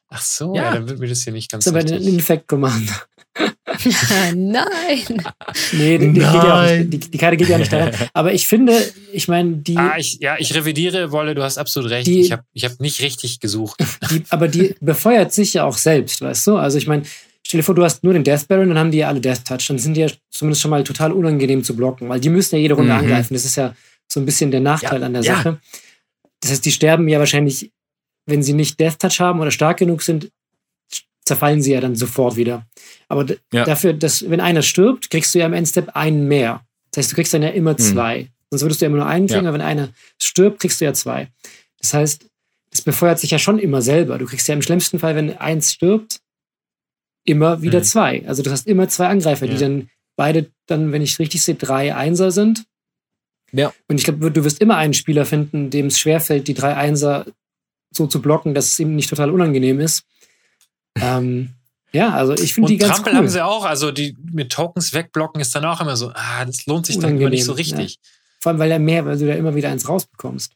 Ach so, Ja. ja. dann wird mir das hier nicht ganz Das ist aber ein richtig. Infect-Commander. *laughs* Nein. Nee, die, die, geht ja auch Nein. nicht, die, die Karte geht ja nicht da rein. *laughs* Aber ich finde, ich meine, die, Ah, ich, ja, ich revidiere, Wolle, du hast absolut recht. Die- ich habe ich hab nicht richtig gesucht. *laughs* die, aber die befeuert sich ja auch selbst, weißt du? Also ich meine, stell dir vor, du hast nur den Death Baron, dann haben die ja alle Death Touch. Dann sind die ja zumindest schon mal total unangenehm zu blocken, weil die müssen ja jede Runde Mhm. angreifen. Das ist ja so ein bisschen der Nachteil Ja, an der ja. Sache. Das heißt, die sterben ja wahrscheinlich, wenn sie nicht Death Touch haben oder stark genug sind, zerfallen sie ja dann sofort wieder. Aber Ja. dafür, dass, wenn einer stirbt, kriegst du ja im Endstep einen mehr. Das heißt, du kriegst dann ja immer zwei. Sonst würdest du ja immer nur einen kriegen, aber wenn einer stirbt, kriegst du ja zwei. Das heißt, das befeuert sich ja schon immer selber. Du kriegst ja im schlimmsten Fall, wenn eins stirbt, immer wieder Mhm. zwei. Also du hast immer zwei Angreifer, die Ja. dann beide dann, wenn ich richtig sehe, drei Einser sind. Ja. Und ich glaube, du wirst immer einen Spieler finden, dem es schwerfällt, die drei Einser so zu blocken, dass es ihm nicht total unangenehm ist. ähm, ja, also ich finde die Und ganz Trampel cool. haben sie auch, also die mit Tokens wegblocken ist dann auch immer so, ah, das lohnt sich dann immer nicht so Unangenehm, richtig. Vor allem, weil er mehr, weil du da immer wieder eins rausbekommst.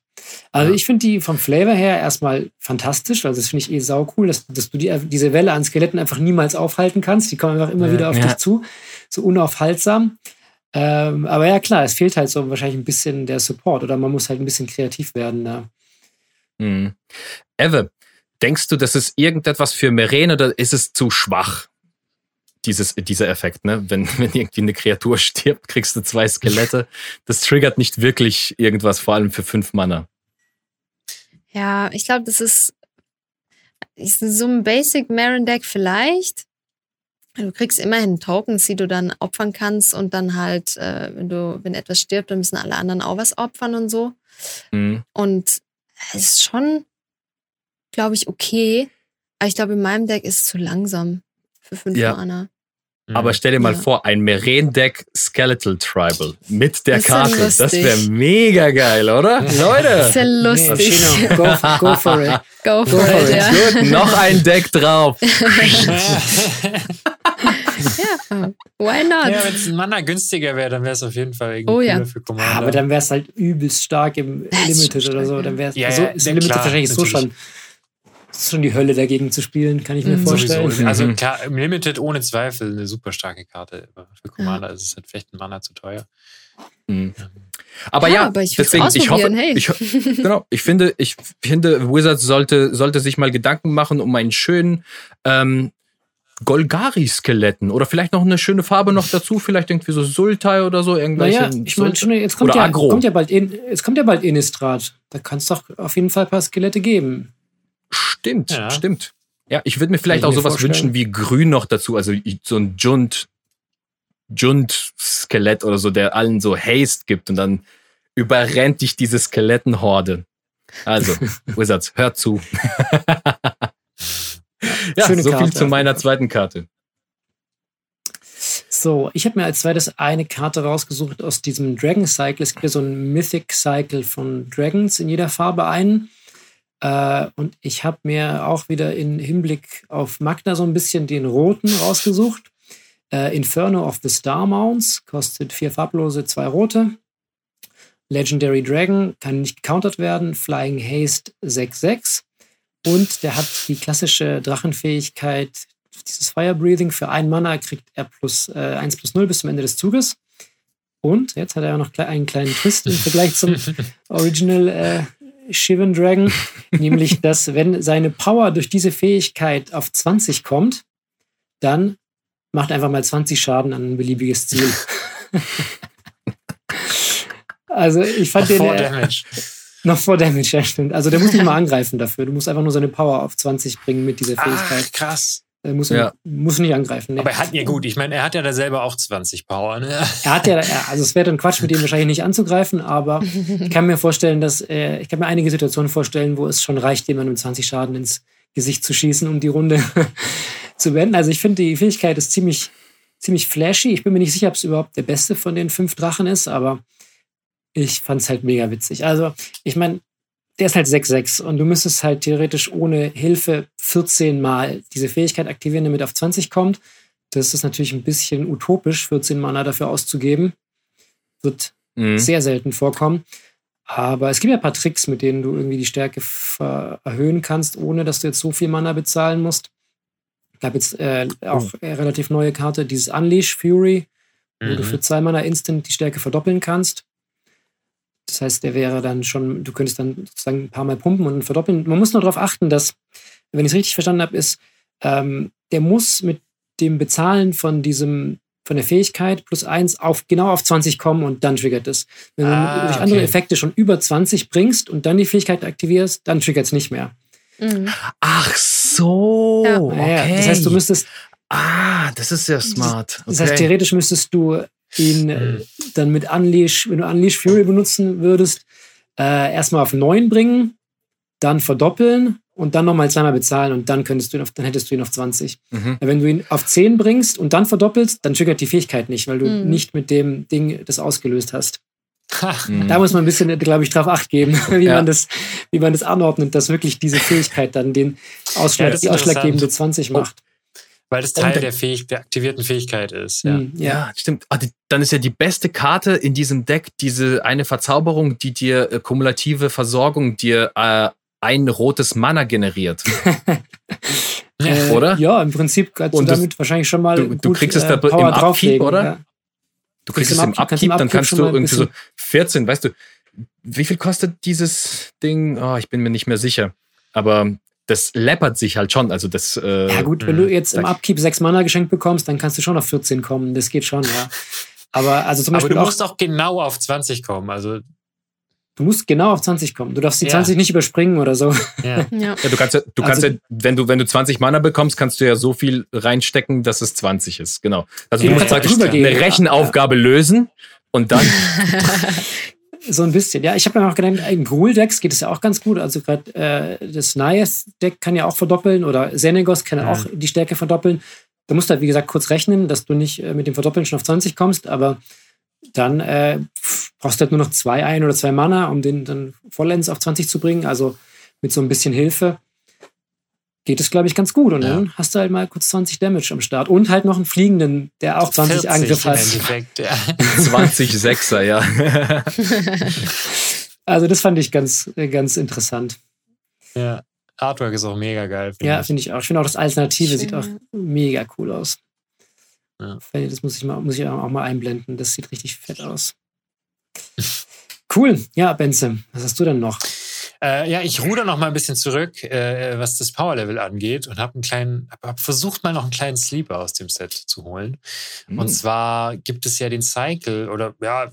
Also Ja. ich finde die vom Flavor her erstmal fantastisch. Also das finde ich eh sau cool, dass, dass du die, diese Welle an Skeletten einfach niemals aufhalten kannst. Die kommen einfach immer Ja. wieder auf Ja. dich zu. So unaufhaltsam. Ähm, aber ja, klar, es fehlt halt so wahrscheinlich ein bisschen der Support oder man muss halt ein bisschen kreativ werden. Da. Mhm. Ewe, denkst du, das ist irgendetwas für Meren oder ist es zu schwach? Dieses, dieser Effekt, ne? Wenn, *laughs* wenn irgendwie eine Kreatur stirbt, kriegst du zwei Skelette. Das triggert nicht wirklich irgendwas, vor allem für fünf Mana. Ja, ich glaube, das ist, ist so ein Basic Marin Deck vielleicht. Du kriegst immerhin Tokens, die du dann opfern kannst und dann halt, äh, wenn du, wenn etwas stirbt, dann müssen alle anderen auch was opfern und so. Mhm. Und es ist schon, glaube ich, okay. Aber ich glaube, in meinem Deck ist es zu langsam für fünf Ja. Mana. Aber stell dir mal Ja. vor, ein Meren-Deck Skeletal Tribal mit der Das ist ja Karte. Das wäre mega geil, oder? Das ist Leute! ja lustig. *laughs* Go, go for it. Go for for it, it. ja. Gut, noch ein Deck drauf. *laughs* ja. Why not? Ja, wenn es ein Mana günstiger wäre, dann wäre es auf jeden Fall irgendwie Oh ja. für Commander. Aber dann wäre es halt übelst stark im Limited schon oder so. stark, Dann wäre es Ja, so, ja, ja, Limited klar, wahrscheinlich so schon, ist schon die Hölle dagegen zu spielen, kann ich mir Mhm. vorstellen. Sowieso. Also Mhm. klar, im Limited ohne Zweifel eine super starke Karte. Aber für Commander ist es halt vielleicht ein Mana zu teuer. Mhm. Aber Ja, ja, aber ich deswegen, ich hoffe, hey. ich, *laughs* genau, ich finde, ich finde, Wizards sollte, sollte sich mal Gedanken machen um einen schönen ähm, Golgari-Skeletten oder vielleicht noch eine schöne Farbe noch dazu, vielleicht irgendwie so Sultai oder so, irgendwelche. Naja, ich meine, schon, jetzt kommt oder ja, Agro. kommt ja bald in, jetzt kommt ja bald Innistrad. Da kann es doch auf jeden Fall ein paar Skelette geben. Stimmt, Ja. stimmt. Ja, ich würde mir vielleicht auch mir sowas vorstellen. wünschen wie Grün noch dazu, also so ein Jund, Jund-Skelett oder so, der allen so Haste gibt und dann überrennt dich diese Skelettenhorde. Also, *laughs* Wizards, hört zu. *laughs* ja, Schöne so Karte viel zu meiner zweiten Karte. So, ich habe mir als zweites eine Karte rausgesucht aus diesem Dragon Cycle. Es gibt ja so ein Mythic Cycle von Dragons in jeder Farbe einen. Äh, und ich habe mir auch wieder in Hinblick auf Magna so ein bisschen den roten rausgesucht. Äh, Inferno of the Star Mounts kostet vier farblose, zwei rote. Legendary Dragon kann nicht gecountert werden. Flying Haste 6-6. Und der hat die klassische Drachenfähigkeit, dieses Fire Breathing. Für ein Mana kriegt er plus äh, 1 plus 0 bis zum Ende des Zuges. Und jetzt hat er ja noch einen kleinen Twist im Vergleich zum *laughs* Original äh, Shivan Dragon, *laughs* nämlich dass wenn seine Power durch diese Fähigkeit auf 20 kommt, dann macht einfach mal 20 Schaden an ein beliebiges Ziel. *laughs* also ich fand den Vor äh, Damage. noch vor Damage, ja stimmt. Also der muss nicht mal *laughs* angreifen dafür. Du musst einfach nur seine Power auf 20 bringen mit dieser Fähigkeit. Ach, krass. Er muss, Ja. muss nicht angreifen. nee. Aber er hat ja gut, ich meine, er hat ja da selber auch 20 Power, ne? *laughs* Er hat ja, also es wäre dann Quatsch, mit ihm wahrscheinlich nicht anzugreifen, aber *laughs* ich kann mir vorstellen, dass, äh, ich kann mir einige Situationen vorstellen, wo es schon reicht, jemandem 20 Schaden ins Gesicht zu schießen, um die Runde *laughs* zu beenden. Also ich finde, die Fähigkeit ist ziemlich, ziemlich flashy. Ich bin mir nicht sicher, ob es überhaupt der beste von den fünf Drachen ist, aber ich fand es halt mega witzig. Also, ich meine, der ist halt 6-6 und du müsstest halt theoretisch ohne Hilfe 14 Mal diese Fähigkeit aktivieren, damit er auf 20 kommt. Das ist natürlich ein bisschen utopisch, 14 Mana dafür auszugeben. Wird Mhm. sehr selten vorkommen. Aber es gibt ja ein paar Tricks, mit denen du irgendwie die Stärke erhöhen kannst, ohne dass du jetzt so viel Mana bezahlen musst. Ich habe jetzt äh, auch äh, relativ neue Karte, dieses Unleash Fury, wo du Mhm. für zwei Mana instant die Stärke verdoppeln kannst. Das heißt, der wäre dann schon, du könntest dann sozusagen ein paar Mal pumpen und verdoppeln. Man muss nur darauf achten, dass, wenn ich es richtig verstanden habe, ist, ähm, der muss mit dem Bezahlen von diesem, von der Fähigkeit plus eins auf genau auf 20 kommen und dann triggert es. Wenn Ah, du durch andere okay. Effekte schon über 20 bringst und dann die Fähigkeit aktivierst, dann triggert es nicht mehr. Mhm. Ach so, Ja. okay. Ja, das heißt, du müsstest, ah, das ist ja smart. das heißt, Okay. theoretisch müsstest du ihn äh, Mhm. dann mit Unleash, wenn du Unleash Fury benutzen würdest, äh, erstmal auf 9 bringen, dann verdoppeln und dann nochmal zweimal bezahlen und dann könntest du ihn auf, dann hättest du ihn auf 20. Mhm. Wenn du ihn auf 10 bringst und dann verdoppelst, dann triggert die Fähigkeit nicht, weil du Mhm. nicht mit dem Ding das ausgelöst hast. Ha. Mhm. Da muss man ein bisschen, glaube ich, drauf acht geben, *laughs* wie, Ja. man das, wie man das anordnet, dass wirklich diese Fähigkeit dann den Ausschlag, Ja, die ausschlaggebende interessant. 20 Oh. macht. Weil das Teil der- der, Fähig der aktivierten Fähigkeit ist. Ja. Hm, ja. Stimmt. Ah, die, dann ist ja die beste Karte in diesem Deck diese eine Verzauberung, die dir äh, kumulative Versorgung dir äh, ein rotes Mana generiert. *laughs* Äh, Oder? Ja, im Prinzip kannst Und du das- damit wahrscheinlich schon mal. du- du gut, kriegst es äh, da im Upkeep, oder? Ja. Du kriegst es im Upkeep- Upkeep, dann kannst du irgendwie so bisschen- 14, weißt du, wie viel kostet dieses Ding? Oh, ich bin mir nicht mehr sicher. Aber das läppert sich halt schon. Also das. Äh, Ja, gut, wenn Mhm. du jetzt im Upkeep 6 Mana geschenkt bekommst, dann kannst du schon auf 14 kommen. Das geht schon, ja. Aber also zum Aber Beispiel du auch, musst auch genau auf 20 kommen. Also, du musst genau auf 20 kommen. Du darfst die Ja. 20 nicht überspringen oder so. ja. *laughs* Ja. Ja, du kannst ja, du kannst Also- ja, wenn du, wenn du 20 Mana bekommst, kannst du ja so viel reinstecken, dass es 20 ist. Genau. Also du du musst praktisch eine Rechenaufgabe lösen und dann. *laughs* *laughs* So ein bisschen, ja. Ich habe ja auch gedacht, in Gruul-Decks geht es ja auch ganz gut. Also gerade äh, das Nayeth-Deck kann ja auch verdoppeln oder Senegos kann ja auch die Stärke verdoppeln. Da musst du halt, wie gesagt, kurz rechnen, dass du nicht äh, mit dem Verdoppeln schon auf 20 kommst, aber dann äh, brauchst du halt nur noch zwei ein oder zwei Mana, um den dann vollends auf 20 zu bringen. Also mit so ein bisschen Hilfe geht es, glaube ich, ganz gut. Und Ja. dann hast du halt mal kurz 20 Damage am Start. Und halt noch einen Fliegenden, der auch 20 40 Angriff hat. Endeffekt, ja. *laughs* 20 Sechser, ja. *laughs* Also das fand ich ganz, äh, ganz interessant. ja. Artwork ist auch mega geil. finde Ja, finde ich auch. Ich finde auch das Alternative Schön, sieht auch mega cool aus. Ja. Das muss ich, mal, muss ich auch mal einblenden. Das sieht richtig fett aus. Cool. Ja, Benze, was hast du denn noch? Äh, ja, ich ruder noch mal ein bisschen zurück, äh, was das Power Level angeht und habe einen kleinen, hab, versucht mal noch einen kleinen Sleeper aus dem Set zu holen. Hm. Und zwar gibt es ja den Cycle oder ja,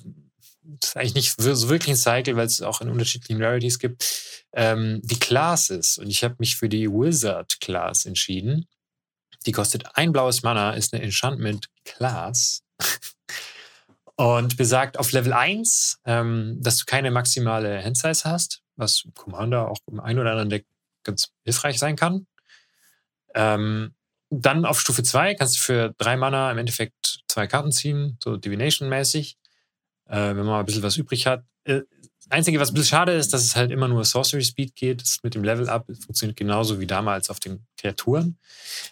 das ist eigentlich nicht so wirklich ein Cycle, weil es auch in unterschiedlichen Rarities gibt, ähm, die Classes. Und ich habe mich für die Wizard Class entschieden. Die kostet ein blaues Mana, ist eine Enchantment Class. *laughs* Und besagt auf Level 1, ähm, dass du keine maximale Handsize hast, was Commander auch im ein oder anderen Deck ganz hilfreich sein kann. Ähm, dann auf Stufe 2 kannst du für drei Mana im Endeffekt zwei Karten ziehen, so Divination-mäßig, äh, wenn man mal ein bisschen was übrig hat. Äh, Einzige, was ein bisschen schade ist, dass es halt immer nur Sorcery Speed geht. Das mit dem Level Up funktioniert genauso wie damals auf den Kreaturen.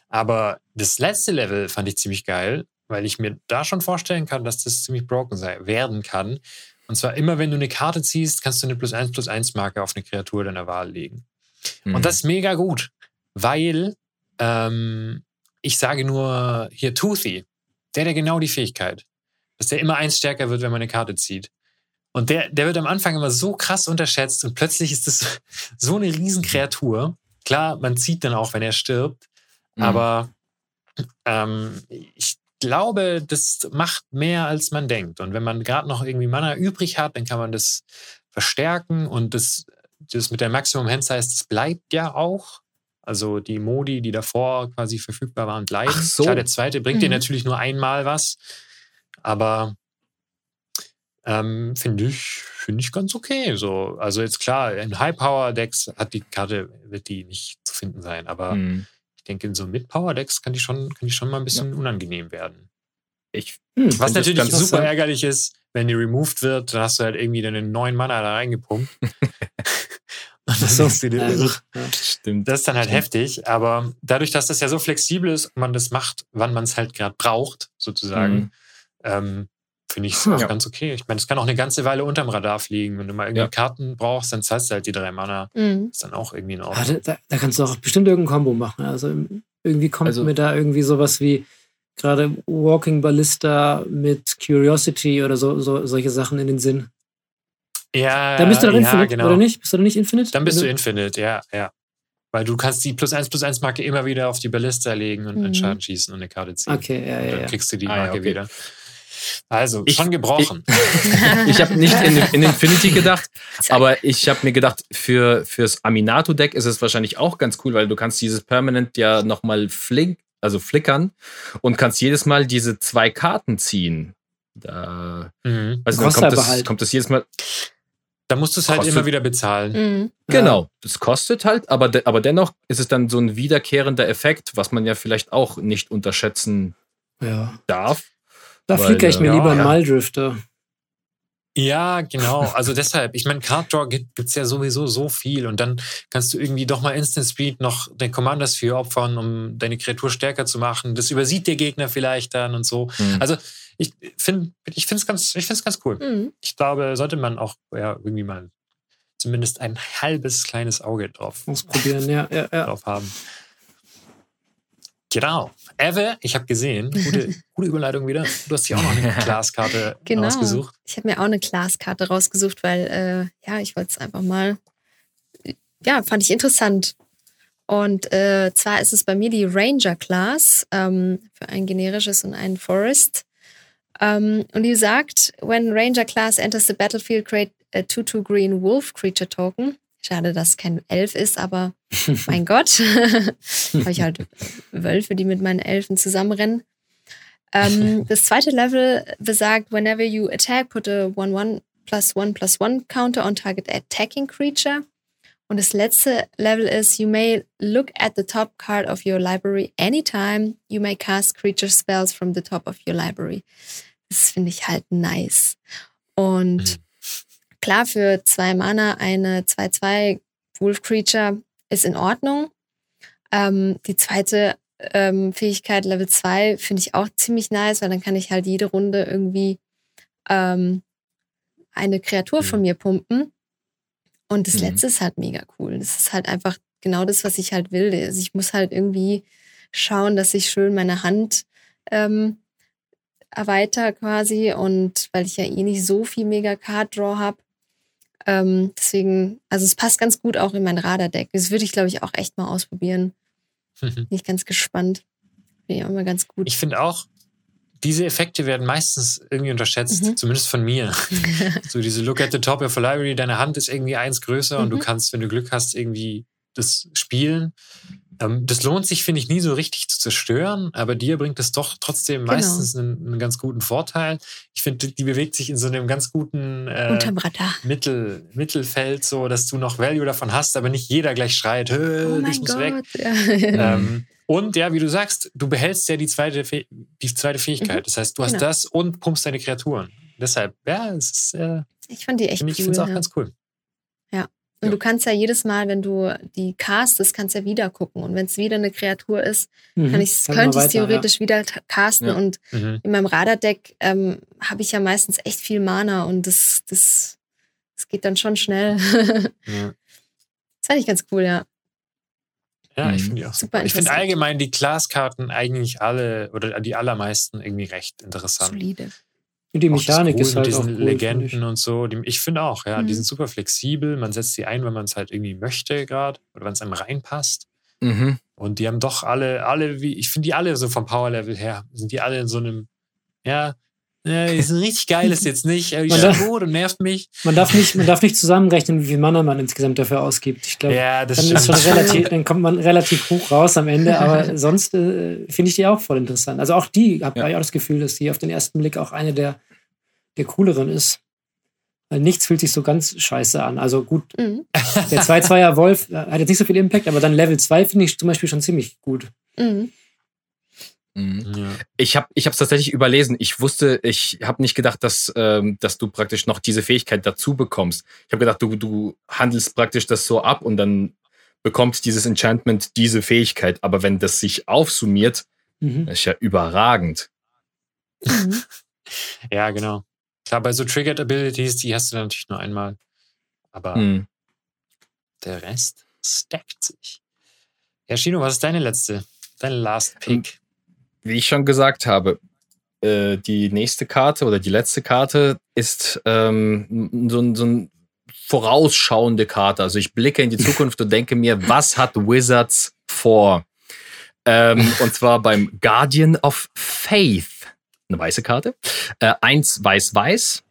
Aber das letzte Level fand ich ziemlich geil, weil ich mir da schon vorstellen kann, dass das ziemlich broken sei, werden kann. Und zwar immer, wenn du eine Karte ziehst, kannst du eine plus 1 plus 1 Marke auf eine Kreatur deiner Wahl legen. Hm. Und das ist mega gut, weil ähm, ich sage nur hier Toothy, der hat genau die Fähigkeit, dass der immer eins stärker wird, wenn man eine Karte zieht. Und der, der wird am Anfang immer so krass unterschätzt und plötzlich ist das *laughs* so eine Riesenkreatur. Klar, man zieht dann auch, wenn er stirbt, Mhm. aber ähm, ich glaube, das macht mehr, als man denkt. Und wenn man gerade noch irgendwie Mana übrig hat, dann kann man das verstärken und das, das mit der Maximum Hand Size, das bleibt ja auch. Also die Modi, die davor quasi verfügbar waren, bleiben. Ach so. Klar, der zweite bringt dir Mhm. natürlich nur einmal was, aber ähm, finde ich, finde ich ganz okay. So, also jetzt klar, in High-Power-Decks hat die Karte, wird die nicht zu finden sein, aber Hm. Ich denke, in so Mid-Power-Decks kann die schon, kann die schon mal ein bisschen unangenehm werden. Ich Hm, Was das natürlich super ärgerlich ist, wenn die removed wird, dann hast du halt irgendwie deine neuen Mana da reingepumpt. *laughs* *laughs* Und dann so. du dir, Ja, ja. stimmt. Das ist dann halt heftig, aber dadurch, dass das ja so flexibel ist und man das macht, wann man es halt gerade braucht, sozusagen, Mhm. ähm, finde ich Ja. ganz okay. Ich meine, es kann auch eine ganze Weile unterm Radar fliegen. Wenn du mal irgendwie Ja. Karten brauchst, dann zahlst du halt die drei Mana. Mhm. Ist dann auch irgendwie in Ordnung. da, da kannst du auch bestimmt irgendein Kombo machen. Also irgendwie kommt Also- mir da irgendwie sowas wie gerade Walking Ballista mit Curiosity oder so, so solche Sachen in den Sinn. Ja, Dann bist du doch ja, Infinite, genau. oder nicht? Bist du doch nicht Infinite? Dann bist du Infinite, ja, ja. Weil du kannst die plus 1 plus 1 Marke immer wieder auf die Ballista legen und einen Mhm. Schaden schießen und eine Karte ziehen. Okay, ja, und ja, dann ja. kriegst du die Ah, ja, Marke okay. wieder. Also, Ich- schon gebrochen. Ich *laughs* habe nicht in, *laughs* in Infinity gedacht, aber ich habe mir gedacht, für fürs Aminato-Deck ist es wahrscheinlich auch ganz cool, weil du kannst dieses Permanent ja nochmal flink, also flickern und kannst jedes Mal diese zwei Karten ziehen. Da, mhm. also dann Kostet kommt das, halt. kommt das jedes Mal. Da musst du es halt Kostet- immer wieder bezahlen. Mhm. Genau, das kostet halt, aber, de, aber dennoch ist es dann so ein wiederkehrender Effekt, was man ja vielleicht auch nicht unterschätzen Ja. darf. Da fliege ich mir äh, lieber einen ja. Maldrifter. Ja, genau. Also *laughs* deshalb, ich meine, Card Draw gibt es ja sowieso so viel und dann kannst du irgendwie doch mal Instant Speed noch den Commanders für opfern, um deine Kreatur stärker zu machen. Das übersieht der Gegner vielleicht dann und so. Hm. Also ich finde ich finde es ganz, ich find's ganz cool. Mhm. Ich glaube, sollte man auch ja, irgendwie mal zumindest ein halbes kleines Auge drauf, Ausprobieren, ja, ja, ja. drauf haben. Genau. Eve, ich habe gesehen, gute, *laughs* gute Überleitung wieder. Du hast hier auch noch eine *laughs* Glaskarte Genau. ausgesucht. Ich habe mir auch eine Glaskarte rausgesucht, weil äh, ja, ich wollte es einfach mal, ja, fand ich interessant. Und äh, zwar ist es bei mir die Ranger Class ähm, für ein generisches und ein Forest. Ähm, und die sagt, when Ranger Class enters the battlefield, create a 2-2 green wolf creature token. Schade, dass es kein Elf ist, aber *laughs* mein Gott. *laughs* Habe ich halt Wölfe, die mit meinen Elfen zusammenrennen. Ähm, *laughs* das zweite Level besagt, whenever you attack, put a 1-1 plus 1 plus 1 counter on target attacking creature. Und das letzte Level ist, you may look at the top card of your library anytime. You may cast creature spells from the top of your library. Das finde ich halt nice. Und Mhm. Klar, für zwei Mana eine 2-2 Wolf Creature ist in Ordnung. Ähm, die zweite ähm, Fähigkeit, Level 2, finde ich auch ziemlich nice, weil dann kann ich halt jede Runde irgendwie ähm, eine Kreatur Mhm. von mir pumpen. Und das Mhm. letzte ist halt mega cool. Das ist halt einfach genau das, was ich halt will. Also ich muss halt irgendwie schauen, dass ich schön meine Hand ähm, erweitere quasi. Und weil ich ja eh nicht so viel mega Card Draw habe. Ähm, deswegen, also es passt ganz gut auch in mein Radar-Deck. Das würde ich, glaube ich, auch echt mal ausprobieren. Bin ich ganz gespannt. Bin ich auch immer ganz gut. Ich finde auch, diese Effekte werden meistens irgendwie unterschätzt, Mhm. zumindest von mir. *laughs* so diese Look at the top of a library, deine Hand ist irgendwie eins größer und du Mhm. kannst, wenn du Glück hast, irgendwie das spielen. Ähm, das lohnt sich, finde ich, nie so richtig zu zerstören, aber dir bringt es doch trotzdem Genau. meistens einen, einen ganz guten Vorteil. Ich finde, die bewegt sich in so einem ganz guten äh. Mittel, Mittelfeld, so dass du noch Value davon hast, aber nicht jeder gleich schreit, "Hö, Oh mein muss weg. Gott. Ja. Ähm, *laughs* und ja, wie du sagst, du behältst ja die zweite, Fäh- die zweite Fähigkeit. Mhm. Das heißt, du hast Genau. das und pumpst deine Kreaturen. Deshalb, ja, es ist, äh, Ich fand die echt finde ich cool. finde es auch ja. ganz cool. Und Ja. du kannst ja jedes Mal, wenn du die castest, kannst ja wieder gucken. Und wenn es wieder eine Kreatur ist, Mhm. kann ich, Kann könnte ich es theoretisch wieder ta- casten. Ja. Und Mhm. in meinem Radar-Deck ähm, habe ich ja meistens echt viel Mana und das, das, das geht dann schon schnell. *laughs* das Ja, fand ich ganz cool, ja. ja ich Mhm. finde die auch Super. Ich finde allgemein die Class-Karten eigentlich alle oder die allermeisten irgendwie recht interessant. Solide. Und die Auch Mechanik cool ist halt mit auch diesen cool, Legenden und so. Die, ich finde auch, ja, die Mhm. sind super flexibel. Man setzt sie ein, wenn man es halt irgendwie möchte gerade oder wenn es einem reinpasst. Mhm. Und die haben doch alle, alle, wie, ich finde die alle so vom Power-Level her, sind die alle in so einem, ja, ja *laughs* die sind richtig geil, ist jetzt nicht, sind darf- gut und nervt mich. ich. Man darf nicht, man darf nicht zusammenrechnen, wie viel Mana man insgesamt dafür ausgibt. Ich glaube, Ja, das dann ist schon *laughs* relativ, dann kommt man relativ hoch raus am Ende, aber *laughs* sonst äh, finde ich die auch voll interessant. Also auch die, habe Ja. ich auch das Gefühl, dass die auf den ersten Blick auch eine der, der cooleren ist. Weil nichts fühlt sich so ganz scheiße an. Also gut, Mhm. der 2-2er Wolf äh, hat jetzt nicht so viel Impact, aber dann Level 2 finde ich zum Beispiel schon ziemlich gut. Mhm. Mhm. Ja. Ich habe ich es tatsächlich überlesen. Ich wusste, ich habe nicht gedacht, dass, ähm, dass du praktisch noch diese Fähigkeit dazu bekommst. Ich habe gedacht, du, du handelst praktisch das so ab und dann bekommt dieses Enchantment diese Fähigkeit. Aber wenn das sich aufsummiert, Mhm. ist ja überragend. Mhm. *laughs* ja, genau. Klar, bei so Triggered Abilities, die hast du dann natürlich nur einmal. Aber Mhm. der Rest stackt sich. Ja, Shino, was ist deine letzte? Dein Last Pick? Wie ich schon gesagt habe, äh, die nächste Karte oder die letzte Karte ist ähm, so, ein- so eine vorausschauende Karte. Also ich blicke in die *laughs* Zukunft und denke mir, was hat Wizards vor? Ähm, *laughs* und zwar beim Guardian of Faith. Eine weiße Karte. Äh, eins weiß-weiß.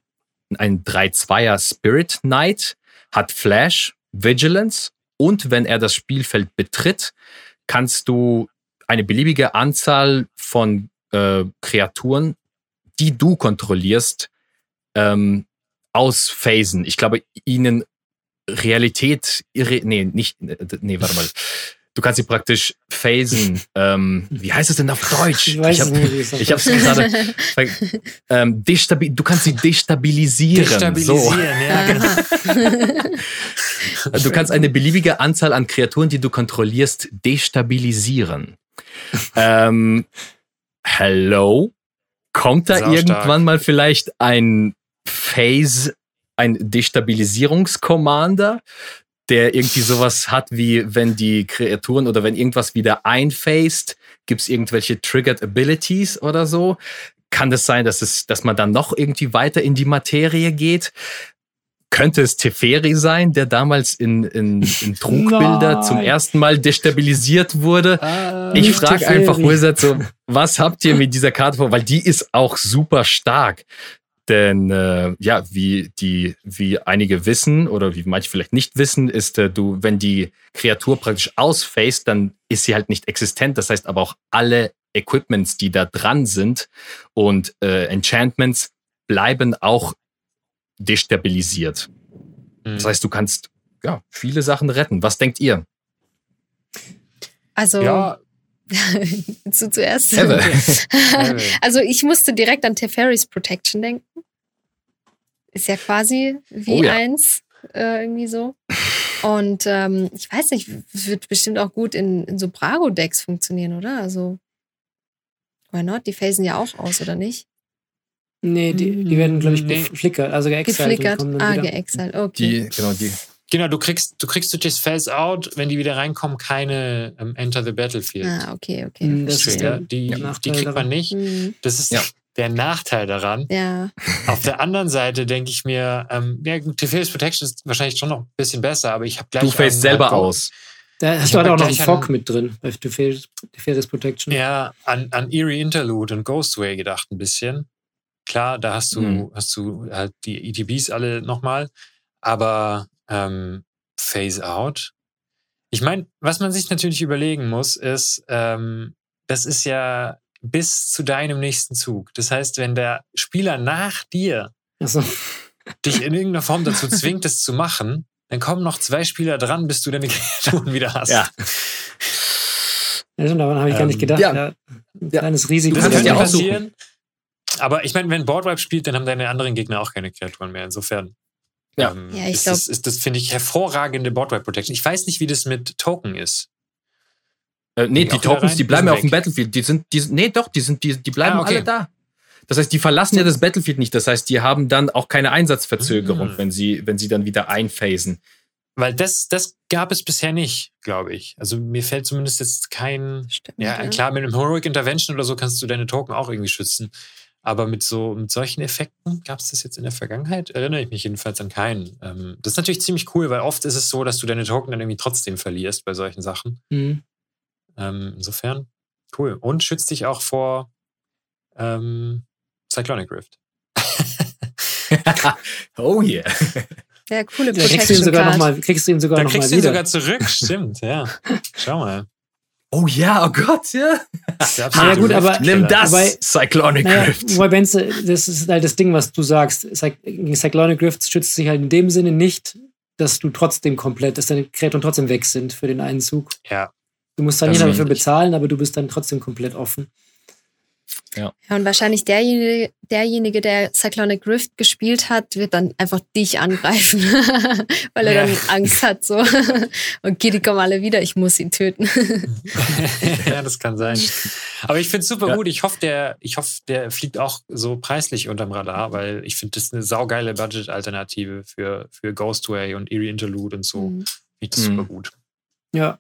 Ein 3-2er Spirit Knight. Hat Flash, Vigilance. Und wenn er das Spielfeld betritt, kannst du eine beliebige Anzahl von äh, Kreaturen, die du kontrollierst, ähm, ausphasen. Ich glaube, ihnen Realität, irre, nee, nicht, nee, warte mal. Du kannst sie praktisch phasen. *laughs* ähm, wie heißt es denn auf Deutsch? Ich weiß hab, es nicht. *laughs* ich hab's gerade. ähm, du kannst sie destabilisieren. So. Destabilisieren, ja, *laughs* genau. Du kannst eine beliebige Anzahl an Kreaturen, die du kontrollierst, destabilisieren. Ähm, hello? Kommt da irgendwann mal vielleicht ein Phase, ein Destabilisierungskommander, der irgendwie sowas hat, wie wenn die Kreaturen oder wenn irgendwas wieder einphased, gibt es irgendwelche Triggered Abilities oder so? Kann das sein, dass, es, dass man dann noch irgendwie weiter in die Materie geht? Könnte es Teferi sein, der damals in, in, in Trugbilder *laughs* zum ersten Mal destabilisiert wurde? Ah, Ich frage einfach Wizard so, was habt ihr mit dieser Karte vor? Weil die ist auch super stark. Denn äh, ja, wie die, wie einige wissen oder wie manche vielleicht nicht wissen, ist äh, du, wenn die Kreatur praktisch ausfaced, dann ist sie halt nicht existent. Das heißt aber auch alle Equipments, die da dran sind und äh, Enchantments bleiben auch destabilisiert. Mhm. Das heißt, du kannst ja, viele Sachen retten. Was denkt ihr? Also, Ja, *laughs* zu, zuerst. *laughs* Also, ich musste direkt an Teferis Protection denken. Ist ja quasi wie Oh ja. eins äh, irgendwie so. Und ähm, ich weiß nicht, wird bestimmt auch gut in, in so Brago-Decks funktionieren, oder? Also, why not? Die phasen ja auch aus, oder nicht? Nee, die, die werden, glaube ich, Nee. geflickert, also und Geflickert. kommen dann Ah, wieder. geexiled. Okay. Die, genau, die. genau, du kriegst, du kriegst durch das Phase Out, wenn die wieder reinkommen, keine ähm, Enter the Battlefield. ah, okay, okay. Hm, das ist. Trigger. Die, der die kriegt man nicht. Hm, Das ist Ja. der Nachteil daran. Ja, Auf der anderen Seite denke ich mir, ähm, ja, Teferi's Protection ist wahrscheinlich schon noch ein bisschen besser, aber ich habe gleich. Du fällst selber an- aus. Da hast du halt auch noch einen Fog mit drin bei Teferis Teferis Protection. Ja, an, an Eerie Interlude und Ghostway gedacht ein bisschen. Klar, da hast du, Mhm. hast du halt die ETBs alle nochmal, aber ähm, Phase Out. Ich meine, was man sich natürlich überlegen muss, ist, ähm, das ist ja bis zu deinem nächsten Zug. Das heißt, wenn der Spieler nach dir Achso. dich in irgendeiner Form dazu zwingt, das zu machen, dann kommen noch zwei Spieler dran, bis du deine *laughs* Kreaturen wieder hast. Ja. Ja, stimmt, daran habe ich gar nicht Ähm, gedacht. ja. Ja. Ein kleines Risiko. Das kannst könnte ja dabei. aussuchen. Aber ich meine, wenn Boardwipe spielt, dann haben deine anderen Gegner auch keine Kreaturen mehr. Insofern. Ja. ähm, Ja, ich ist, glaub- das, ist das, finde ich, hervorragende Boardwipe Protection. Ich weiß nicht, wie das mit Token ist. Äh, nee, Die die Tokens, die bleiben ja auf dem. Battlefield. Die sind, die sind, nee, doch, die sind, die, die bleiben Ah, okay. alle da. Das heißt, die verlassen ja das Battlefield nicht. Das heißt, die haben dann auch keine Einsatzverzögerung, Mhm. wenn sie, wenn sie dann wieder einphasen. Weil das, das gab es bisher nicht, glaube ich. Also mir fällt zumindest jetzt kein. stimmt. Ja, klar, mit einem Heroic Intervention oder so kannst du deine Token auch irgendwie schützen. Aber mit so mit solchen Effekten gab es das jetzt in der Vergangenheit? Erinnere ich mich jedenfalls an keinen. Ähm, das ist natürlich ziemlich cool, weil oft ist es so, dass du deine Token dann irgendwie trotzdem verlierst bei solchen Sachen. Mhm. Ähm, insofern, cool. Und schützt dich auch vor ähm, Cyclonic Rift. *laughs* oh yeah. Ja, coole Da kriegst du ihn Protection sogar Card. noch mal, kriegst du ihn sogar Da noch mal kriegst du ihn wieder. sogar zurück, stimmt, ja. Schau mal. Oh ja, oh Gott, ja. Der Naja, absolute gut, aber-. Nimm das, Wobei- Cyclonic Naja, Rift. wobei Benze, das ist halt das Ding, was du sagst. Gegen Cyclonic Rift schützt sich halt in dem Sinne nicht, dass du trotzdem komplett, dass deine Kreaturen trotzdem weg sind für den einen Zug. Ja, Du musst dann nicht dafür bezahlen, aber du bist dann trotzdem komplett offen. Ja, und wahrscheinlich derjenige, derjenige, der Cyclonic Rift gespielt hat, wird dann einfach dich angreifen, *laughs* weil er Ja. dann Angst hat. So. *laughs* Okay, die kommen alle wieder, ich muss ihn töten. *laughs* ja, das kann sein. Aber ich finde es super Ja. gut. Ich hoffe, der, ich hoffe, der fliegt auch so preislich unterm Radar, weil ich finde, das ist eine saugeile Budget-Alternative für, für Ghostway und Eerie Interlude und so. Mhm. Finde ich das Mhm. super gut. Ja.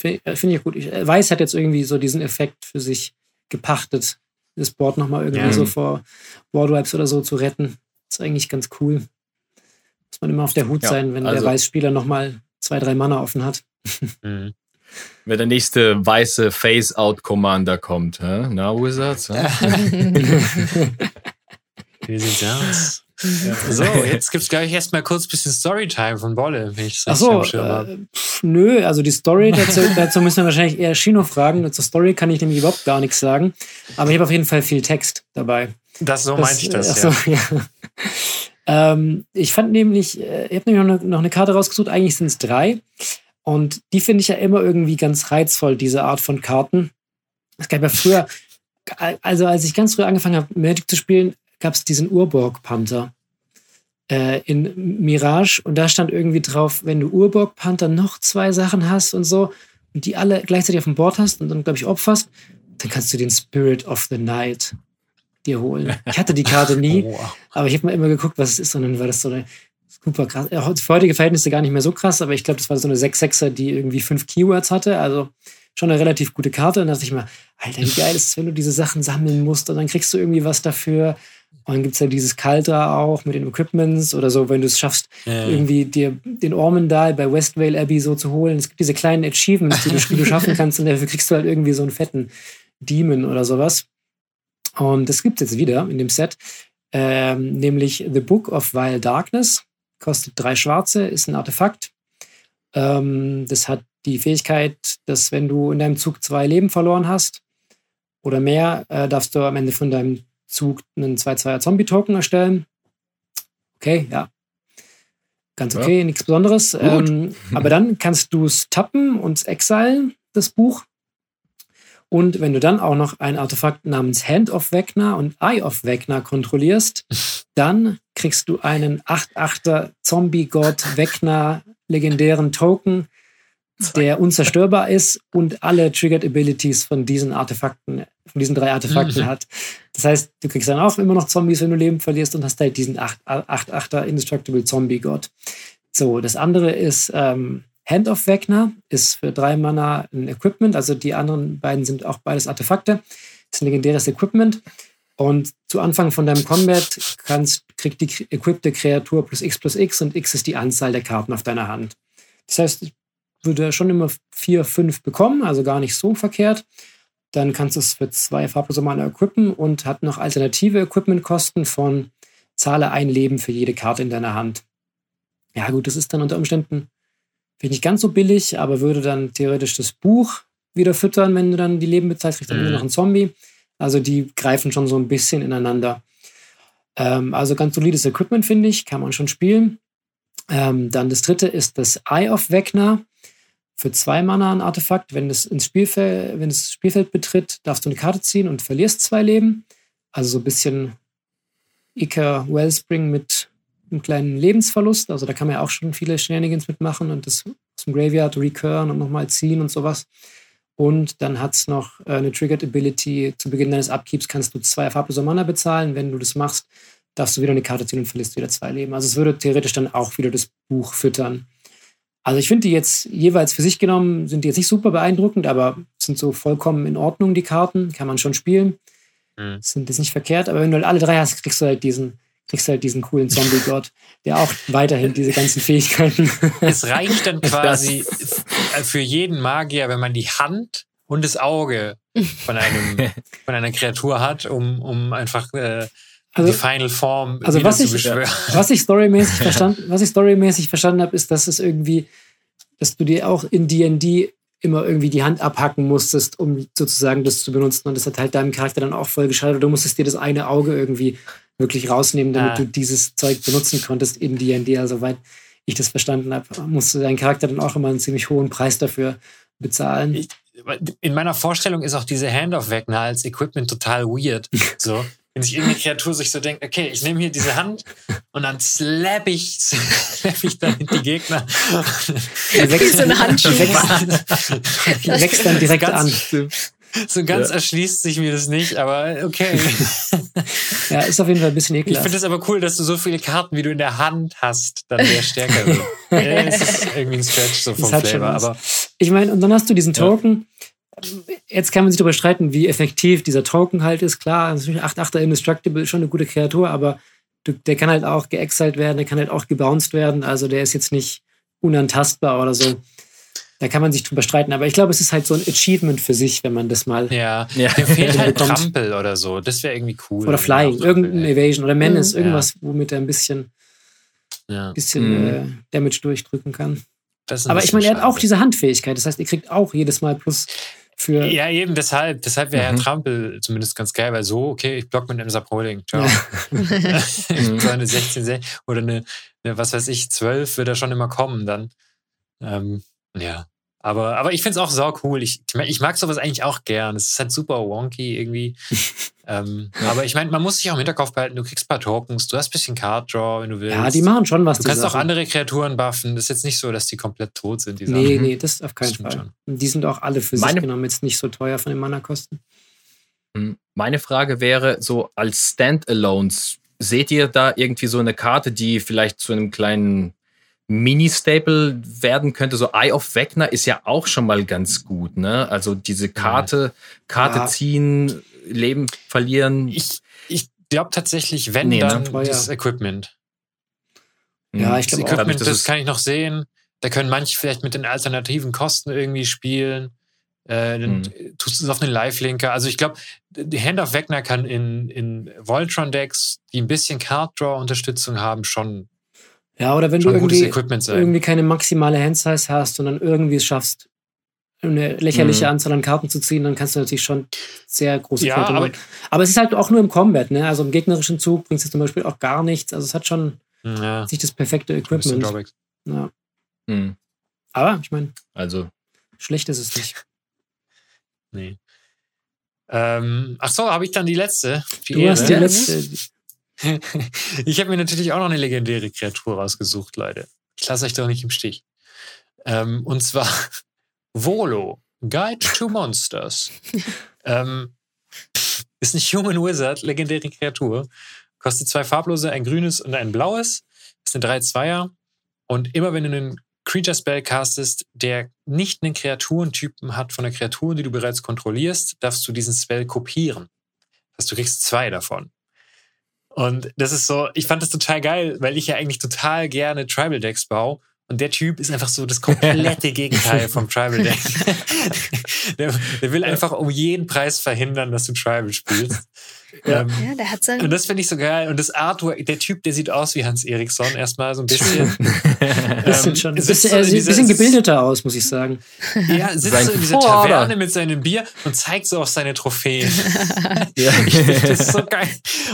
Finde find ich gut. Ich, äh, Weiß hat jetzt irgendwie so diesen Effekt für sich gepachtet, das Board nochmal irgendwie Ja. so vor Boardwipes oder so zu retten. ist eigentlich ganz cool. Muss man immer auf der Hut Ja, sein, wenn also- der Weißspieler nochmal zwei, drei Mana offen hat. Mhm. Wenn der nächste weiße Phase-Out-Commander kommt, hä? Na, Wizards? Wie sieht's aus? *laughs* So, jetzt gibt es gleich erstmal kurz ein bisschen Storytime von Bolle, wenn ich das so, äh, nö, also die Story, *laughs* dazu, dazu müssen wir wahrscheinlich eher Shino fragen. Zur Story kann ich nämlich überhaupt gar nichts sagen. Aber ich habe auf jeden Fall viel Text dabei. Das, so meinte ich das, ach ja. so, *laughs* ja. ähm, ich fand nämlich, äh, ich habe nämlich noch eine, noch eine Karte rausgesucht, eigentlich sind es drei. Und die finde ich ja immer irgendwie ganz reizvoll, diese Art von Karten. Es gab ja früher, also als ich ganz früh angefangen habe, Magic zu spielen, gab es diesen Urborg-Panther äh, in Mirage. Und da stand irgendwie drauf, wenn du Urborg-Panther noch zwei Sachen hast und so, und die alle gleichzeitig auf dem Board hast und dann, glaube ich, opferst, dann kannst du den Spirit of the Night dir holen. Ich hatte die Karte nie, *laughs* Oh, wow. aber ich habe mal immer geguckt, was es ist, und dann war das so eine super krass. Ja, Für heutige Verhältnisse gar nicht mehr so krass, aber ich glaube, das war so eine 6-6er, die irgendwie fünf Keywords hatte. Also schon eine relativ gute Karte. Und da dachte ich mir, Alter, wie geil ist es, wenn du diese Sachen sammeln musst und dann kriegst du irgendwie was dafür. Und dann gibt es ja dieses Kaltra auch mit den Equipments oder so, wenn du es schaffst, Ja. irgendwie dir den Ormendal bei Westvale Abbey so zu holen. Es gibt diese kleinen Achievements, die du, *laughs* die du schaffen kannst und dafür kriegst du halt irgendwie so einen fetten Demon oder sowas. Und das gibt es jetzt wieder in dem Set, ähm, nämlich The Book of Vile Darkness. Kostet drei Schwarze, ist ein Artefakt. Ähm, das hat die Fähigkeit, dass wenn du in deinem Zug zwei Leben verloren hast oder mehr, äh, darfst du am Ende von deinem Zug einen 2-2er Zombie-Token erstellen. Okay, ja. Ganz okay, ja. nichts Besonderes. Ähm, *laughs* aber dann kannst du es tappen und exilen, das Buch. Und wenn du dann auch noch ein Artefakt namens Hand of Vecna und Eye of Vecna kontrollierst, *laughs* dann kriegst du einen 8-8er Zombie-Gott Vecna legendären Token, der unzerstörbar ist und alle Triggered Abilities von diesen Artefakten, von diesen drei Artefakten mhm. hat. Das heißt, du kriegst dann auch immer noch Zombies, wenn du Leben verlierst und hast halt diesen 8-8er Indestructible Zombie-Gott. So, das andere ist ähm, Hand of Vecna, ist für drei Mana ein Equipment, also die anderen beiden sind auch beides Artefakte. Das ist ein legendäres Equipment. Und zu Anfang von deinem Combat kannst, kriegt die equipte Kreatur plus X plus X und X ist die Anzahl der Karten auf deiner Hand. Das heißt, ich würde schon immer vier, fünf bekommen, also gar nicht so verkehrt. Dann kannst du es für zwei farblose Mana equippen und hat noch alternative Equipmentkosten von zahle ein Leben für jede Karte in deiner Hand. Ja, gut, das ist dann unter Umständen vielleicht nicht ganz so billig, aber würde dann theoretisch das Buch wieder füttern, wenn du dann die Leben bezahlst, kriegst du mhm. immer noch einen Zombie. Also die greifen schon so ein bisschen ineinander. Ähm, also ganz solides Equipment, finde ich, kann man schon spielen. Ähm, dann das dritte ist das Eye of Vecna. Für zwei Mana ein Artefakt. Wenn es ins Spielfeld, wenn es Spielfeld betritt, darfst du eine Karte ziehen und verlierst zwei Leben. Also so ein bisschen Iker Wellspring mit einem kleinen Lebensverlust. Also da kann man ja auch schon viele Shenanigans mitmachen und das zum Graveyard recurren und nochmal ziehen und sowas. Und dann hat es noch äh, eine Triggered Ability. Zu Beginn deines Upkeeps kannst du zwei farblose Mana bezahlen. Wenn du das machst, darfst du wieder eine Karte ziehen und verlierst wieder zwei Leben. Also es würde theoretisch dann auch wieder das Buch füttern. Also ich finde die jetzt jeweils für sich genommen, sind die jetzt nicht super beeindruckend, aber sind so vollkommen in Ordnung, die Karten. Kann man schon spielen. Mhm. Sind jetzt nicht verkehrt. Aber wenn du halt alle drei hast, kriegst du halt diesen kriegst halt diesen coolen Zombie-Gott, der auch weiterhin diese ganzen Fähigkeiten. *laughs* Es reicht dann quasi für jeden Magier, wenn man die Hand und das Auge von einem *laughs* von einer Kreatur hat, um, um einfach äh, also, die Final Form also *laughs* was ich. *laughs* Was ich storymäßig verstanden, was ich storymäßig verstanden habe, ist, dass es irgendwie, dass du dir auch in D&D immer irgendwie die Hand abhacken musstest, um sozusagen das zu benutzen. Und das hat halt deinem Charakter dann auch voll geschadet. Du musstest dir das eine Auge irgendwie wirklich rausnehmen, damit ah. du dieses Zeug benutzen konntest in D&D. Also soweit ich das verstanden habe, musste dein Charakter dann auch immer einen ziemlich hohen Preis dafür bezahlen. Ich, in meiner Vorstellung ist auch diese Handoff-Wegner als Equipment total weird. *laughs* So wenn sich irgendeine Kreatur sich so denkt, okay, ich nehme hier diese Hand und dann slap ich, *laughs* slap ich dann die Gegner. Die wächst, so eine Handschuh. Die wächst dann direkt ganz, an. So ganz ja. erschließt sich mir das nicht, aber okay. *laughs* Ja, ist auf jeden Fall ein bisschen ekelhaft. Ich finde es aber cool, dass du so viele Karten, wie du in der Hand hast, dann der stärker wird. *laughs* ja, das ist irgendwie ein Stretch so vom Flavor. Aber ich meine, und dann hast du diesen Token, Jetzt kann man sich darüber streiten, wie effektiv dieser Token halt ist. Klar, natürlich 8-8er Indestructible ist schon eine gute Kreatur, aber der kann halt auch geexiled werden, der kann halt auch gebounced werden. Also der ist jetzt nicht unantastbar oder so. Da kann man sich drüber streiten. Aber ich glaube, es ist halt so ein Achievement für sich, wenn man das mal. Ja, ja. dem fehlt halt Trampel oder so. Das wäre irgendwie cool. Oder Flying, irgendein Evasion oder Menace, mhm. irgendwas, womit er ein bisschen, ja. bisschen mhm. äh, Damage durchdrücken kann. Aber ich meine, er hat auch diese Handfähigkeit. Das heißt, ihr kriegt auch jedes Mal plus für. Ja, eben deshalb. Deshalb wäre mhm. Trampel zumindest ganz geil, weil so, okay, ich block mit einem Sapholding. Ciao. Ja. *laughs* so eine 16 oder eine, eine, was weiß ich, 12 wird er schon immer kommen dann. Ähm, ja. Aber, aber ich finde es auch sau cool. Ich, ich mag sowas eigentlich auch gern. Es ist halt super wonky irgendwie. *laughs* ähm, ja. Aber ich meine, man muss sich auch im Hinterkopf behalten, du kriegst ein paar Tokens, du hast ein bisschen Card Draw, wenn du willst. Ja, die machen schon was. Du kannst auch andere Kreaturen buffen. Das ist jetzt nicht so, dass die komplett tot sind. Die nee, Sachen. nee, das auf keinen Fall. Schon. Die sind auch alle für Meine sich genommen jetzt nicht so teuer von den Mana-Kosten. Hm, meine Frage wäre so als Standalones, seht ihr da irgendwie so eine Karte, die vielleicht zu einem kleinen Mini-Staple werden könnte. So Eye of Wegner ist ja auch schon mal ganz gut, ne? Also diese Karte, Karte ja. ziehen, Leben verlieren. Ich, ich glaube tatsächlich, wenn nee, dann ne? das Equipment. Ja, ich glaube das Equipment, das, das kann ich noch sehen. Da können manche vielleicht mit den alternativen Kosten irgendwie spielen. Äh, dann hm. tust du es auf einen Live-Linker. Also ich glaube, Hand of Wegner kann in, in Voltron-Decks, die ein bisschen Card-Draw-Unterstützung haben, schon ja, oder wenn du irgendwie, irgendwie keine maximale Handsize hast und dann irgendwie es schaffst, eine lächerliche mhm. Anzahl an Karten zu ziehen, dann kannst du natürlich schon sehr große ja, aber, aber es ist halt auch nur im Combat, ne? Also im gegnerischen Zug bringt es zum Beispiel auch gar nichts. Also es hat schon, Ja, Nicht das perfekte Equipment. Ja. Mhm. Aber ich meine, Also, schlecht ist es nicht. *laughs* Nee. Ähm, ach so, habe ich dann die letzte? Die Du hast die Ehre? letzte. Ich habe mir natürlich auch noch eine legendäre Kreatur rausgesucht, Leute. Ich lasse euch doch nicht im Stich. Ähm, und zwar *laughs* Volo, Guide to Monsters. *laughs* ähm, ist ein Human Wizard, legendäre Kreatur. Kostet zwei farblose, ein grünes und ein blaues. Ist eine 3-2er. Und immer wenn du einen Creature Spell castest, der nicht einen Kreaturentypen hat von der Kreatur, die du bereits kontrollierst, darfst du diesen Spell kopieren. Das heißt, du kriegst zwei davon. Und das ist so, ich fand das total geil, weil ich ja eigentlich total gerne Tribal Decks baue. Und der Typ ist einfach so das komplette *laughs* Gegenteil vom Tribal Deck. *laughs* der, der will einfach um jeden Preis verhindern, dass du Tribal spielst. Ja. Ähm, Ja, der hat sein. und das finde ich so geil. Und das Artwork, der Typ, der sieht aus wie Hans Eriksson erstmal so ein bisschen. *laughs* Bisschen Ähm, schon. Ein sitzt bisschen, so er in sieht ein bisschen gebildeter aus, muss ich sagen. Ja, sitzt Sein so in dieser Vater. Taverne mit seinem Bier und zeigt so auf seine Trophäen. ja. das ist so geil.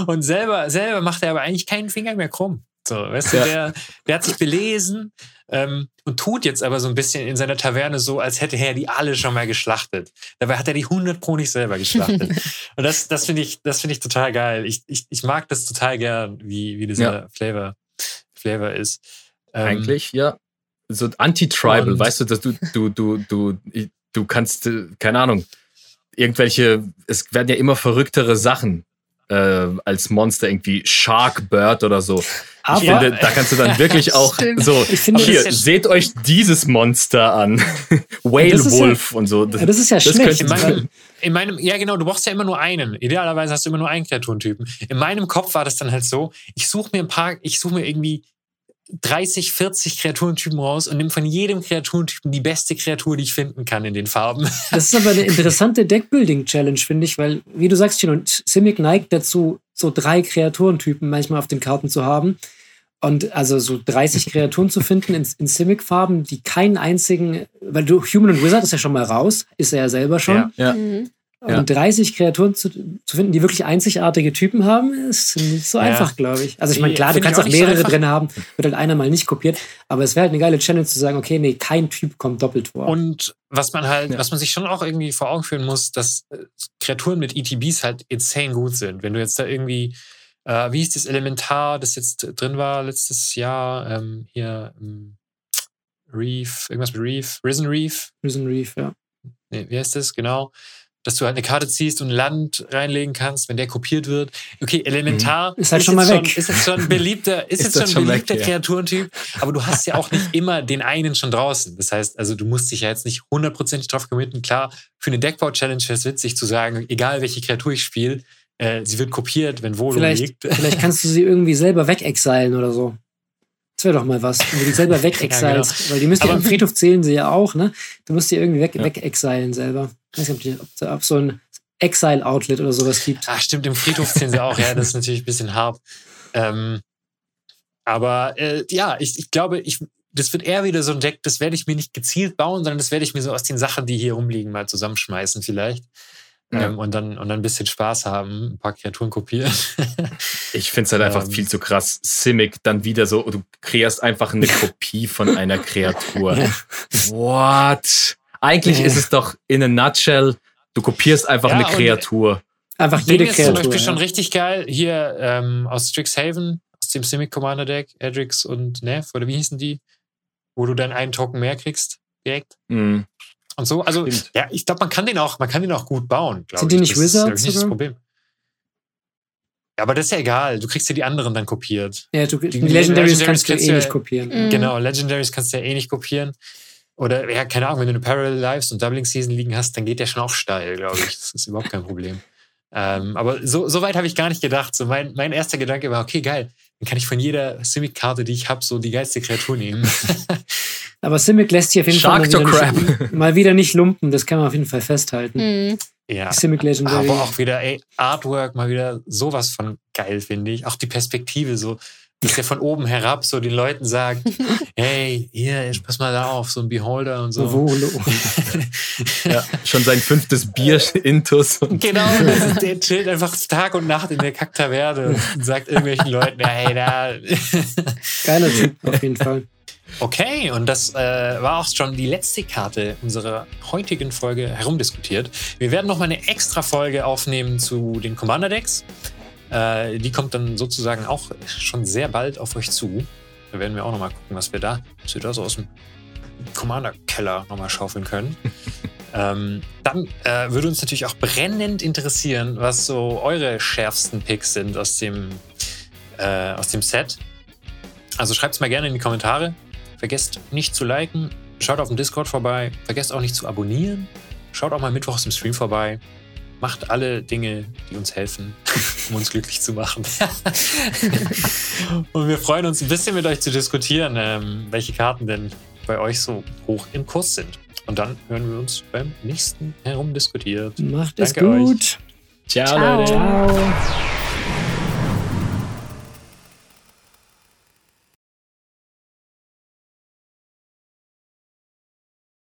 Und selber, selber macht er aber eigentlich keinen Finger mehr krumm. So, weißt du, Ja. der, der hat sich belesen ähm, und tut jetzt aber so ein bisschen in seiner Taverne so, als hätte er die alle schon mal geschlachtet. Dabei hat er die 100 Pro nicht selber geschlachtet. *laughs* und das, das finde ich, das finde ich total geil. Ich, ich, ich mag das total gern, wie, wie dieser Ja. Flavor, Flavor ist. Ähm, Eigentlich, ja. So anti-tribal, weißt du, dass du, du, du, du, du kannst, äh, keine Ahnung, irgendwelche, es werden ja immer verrücktere Sachen äh, als Monster, irgendwie Sharkbird oder so. Aber ich finde, da kannst du dann *laughs* wirklich auch Stimmt. so, hier, das seht euch dieses Monster an. *laughs* Whale Das ist ja- Wolf und so. ja, das ist ja das schlecht. In meinem, in meinem, ja genau, du brauchst ja immer nur einen. Idealerweise hast du immer nur einen Kreaturentypen. In meinem Kopf war das dann halt so, ich suche mir ein paar, ich suche mir irgendwie 30, 40 Kreaturentypen raus und nehme von jedem Kreaturentypen die beste Kreatur, die ich finden kann in den Farben. Das ist aber eine *laughs* interessante Deckbuilding-Challenge, finde ich, weil, wie du sagst, Chino, Simic neigt dazu, so drei Kreaturentypen manchmal auf den Karten zu haben. Und also so 30 Kreaturen zu finden in, in Simic-Farben, die keinen einzigen, weil du Human und Wizard ist ja schon mal raus, ist er ja selber schon. Ja. Ja. Mhm. Ja. Und 30 Kreaturen zu, zu finden, die wirklich einzigartige Typen haben, ist nicht so Ja. einfach, glaube ich. Also ich meine, klar, du kannst auch auch so mehrere einfach. drin haben, wird halt einer mal nicht kopiert, aber es wäre halt eine geile Challenge zu sagen, okay, nee, kein Typ kommt doppelt vor. Und was man halt, Ja. was man sich schon auch irgendwie vor Augen führen muss, dass äh, Kreaturen mit ETBs halt insane gut sind. Wenn du jetzt da irgendwie, äh, wie hieß das Elementar, das jetzt drin war letztes Jahr, ähm, hier, ähm, Reef, irgendwas mit Reef, Risen Reef, Prison Reef, ja. nee, wie heißt das, genau, dass du halt eine Karte ziehst und ein Land reinlegen kannst, wenn der kopiert wird. Okay, Elementar Mhm. Ist halt schon mal weg. ist jetzt schon ein beliebter, *laughs* ist, Ist jetzt schon schon ein weg, beliebter ja. Kreaturentyp, aber du hast ja auch nicht *laughs* immer den einen schon draußen. Das heißt, also du musst dich ja jetzt nicht hundertprozentig drauf committen. Klar, für eine Deckbau-Challenge wäre es witzig zu sagen, egal welche Kreatur ich spiele, äh, sie wird kopiert, wenn Volo Vielleicht, liegt. *laughs* vielleicht kannst du sie irgendwie selber wegexilen oder so. Das wäre doch mal was, wenn du die selber wegexilst. Weil die müsst ihr am Friedhof zählen sie ja auch, ne? Du musst die irgendwie weg, Ja. wegexilen selber. Ich weiß nicht, ob, ob so ein Exile-Outlet oder sowas gibt. Ach, stimmt, im Friedhof zählen sie auch, ja, das ist natürlich ein bisschen hart. Ähm, aber äh, ja, ich, ich glaube, ich, das wird eher wieder so ein Deck, das werde ich mir nicht gezielt bauen, sondern das werde ich mir so aus den Sachen, die hier rumliegen, mal zusammenschmeißen vielleicht. Ja. Ähm, und, dann, und dann ein bisschen Spaß haben, ein paar Kreaturen kopieren. *laughs* Ich finde es halt einfach Ähm. viel zu krass. Simic dann wieder so, du kreierst einfach eine *laughs* Kopie von einer Kreatur. What? Eigentlich Ja. ist es doch in a nutshell, du kopierst einfach Ja, eine Kreatur. Einfach Ding jede ist zum Kreatur. Beispiel schon Ja. richtig geil. Hier ähm, aus Strixhaven, aus dem Simic Commander Deck, Edrix und Nev, oder wie hießen die? Wo du dann einen Token mehr kriegst, direkt. Mhm. Und so, also Stimmt. ja, ich glaube, man kann den auch, man kann den auch gut bauen. glaub Sind die ich. nicht das ist, Wizards ich, nicht das? Problem. Ja, aber das ist ja egal. Du kriegst ja die anderen dann kopiert. Ja, du, die, Die Legendaries Legendaries kannst du eh du nicht ja- kopieren. Mhm. Genau, Legendaries kannst du ja eh nicht kopieren. Oder ja, keine Ahnung, wenn du eine Parallel Lives und Doubling Season liegen hast, dann geht der schon auch steil, glaube ich. Das ist überhaupt kein Problem. Ähm, aber so, so weit habe ich gar nicht gedacht. So mein, mein erster Gedanke war, okay, geil, dann kann ich von jeder Simic-Karte, die ich habe, so die geilste Kreatur nehmen. *laughs* Aber Simic lässt sich auf jeden Fall mal Shark wieder, nicht, *laughs* mal wieder nicht lumpen. Das kann man auf jeden Fall festhalten. Mhm. ja. Simic Legendary. Aber auch wieder, ey, Artwork mal wieder sowas von geil, finde ich. Auch die Perspektive so. Dass der von oben herab so den Leuten sagt, *laughs* hey, hier, pass mal da auf, so ein Beholder und so. Volo. *laughs* Ja, schon sein fünftes Bier intus. Und Genau, der chillt einfach Tag und Nacht in der Kacktaverne und sagt irgendwelchen Leuten, hey, da. Geiler Typ, auf jeden Fall. Okay, und das äh, war auch schon die letzte Karte unserer heutigen Folge herumdiskutiert. Wir werden noch mal eine extra Folge aufnehmen zu den Commander Decks. Äh, die kommt dann sozusagen auch schon sehr bald auf euch zu. Da werden wir auch noch mal gucken, was wir da, was wir da so aus dem Commander-Keller noch mal schaufeln können. *laughs* ähm, dann äh, würde uns natürlich auch brennend interessieren, was so eure schärfsten Picks sind aus dem, äh, aus dem Set. Also schreibt es mal gerne in die Kommentare. Vergesst nicht zu liken. Schaut auf dem Discord vorbei. Vergesst auch nicht zu abonnieren. Schaut auch mal mittwochs im Stream vorbei. Macht alle Dinge, die uns helfen, *laughs* um uns glücklich zu machen. *laughs* Und wir freuen uns ein bisschen mit euch zu diskutieren, ähm, welche Karten denn bei euch so hoch im Kurs sind. Und dann hören wir uns beim nächsten herumdiskutiert. Macht es Danke euch. gut. Ciao, Ciao. Leute. Ciao.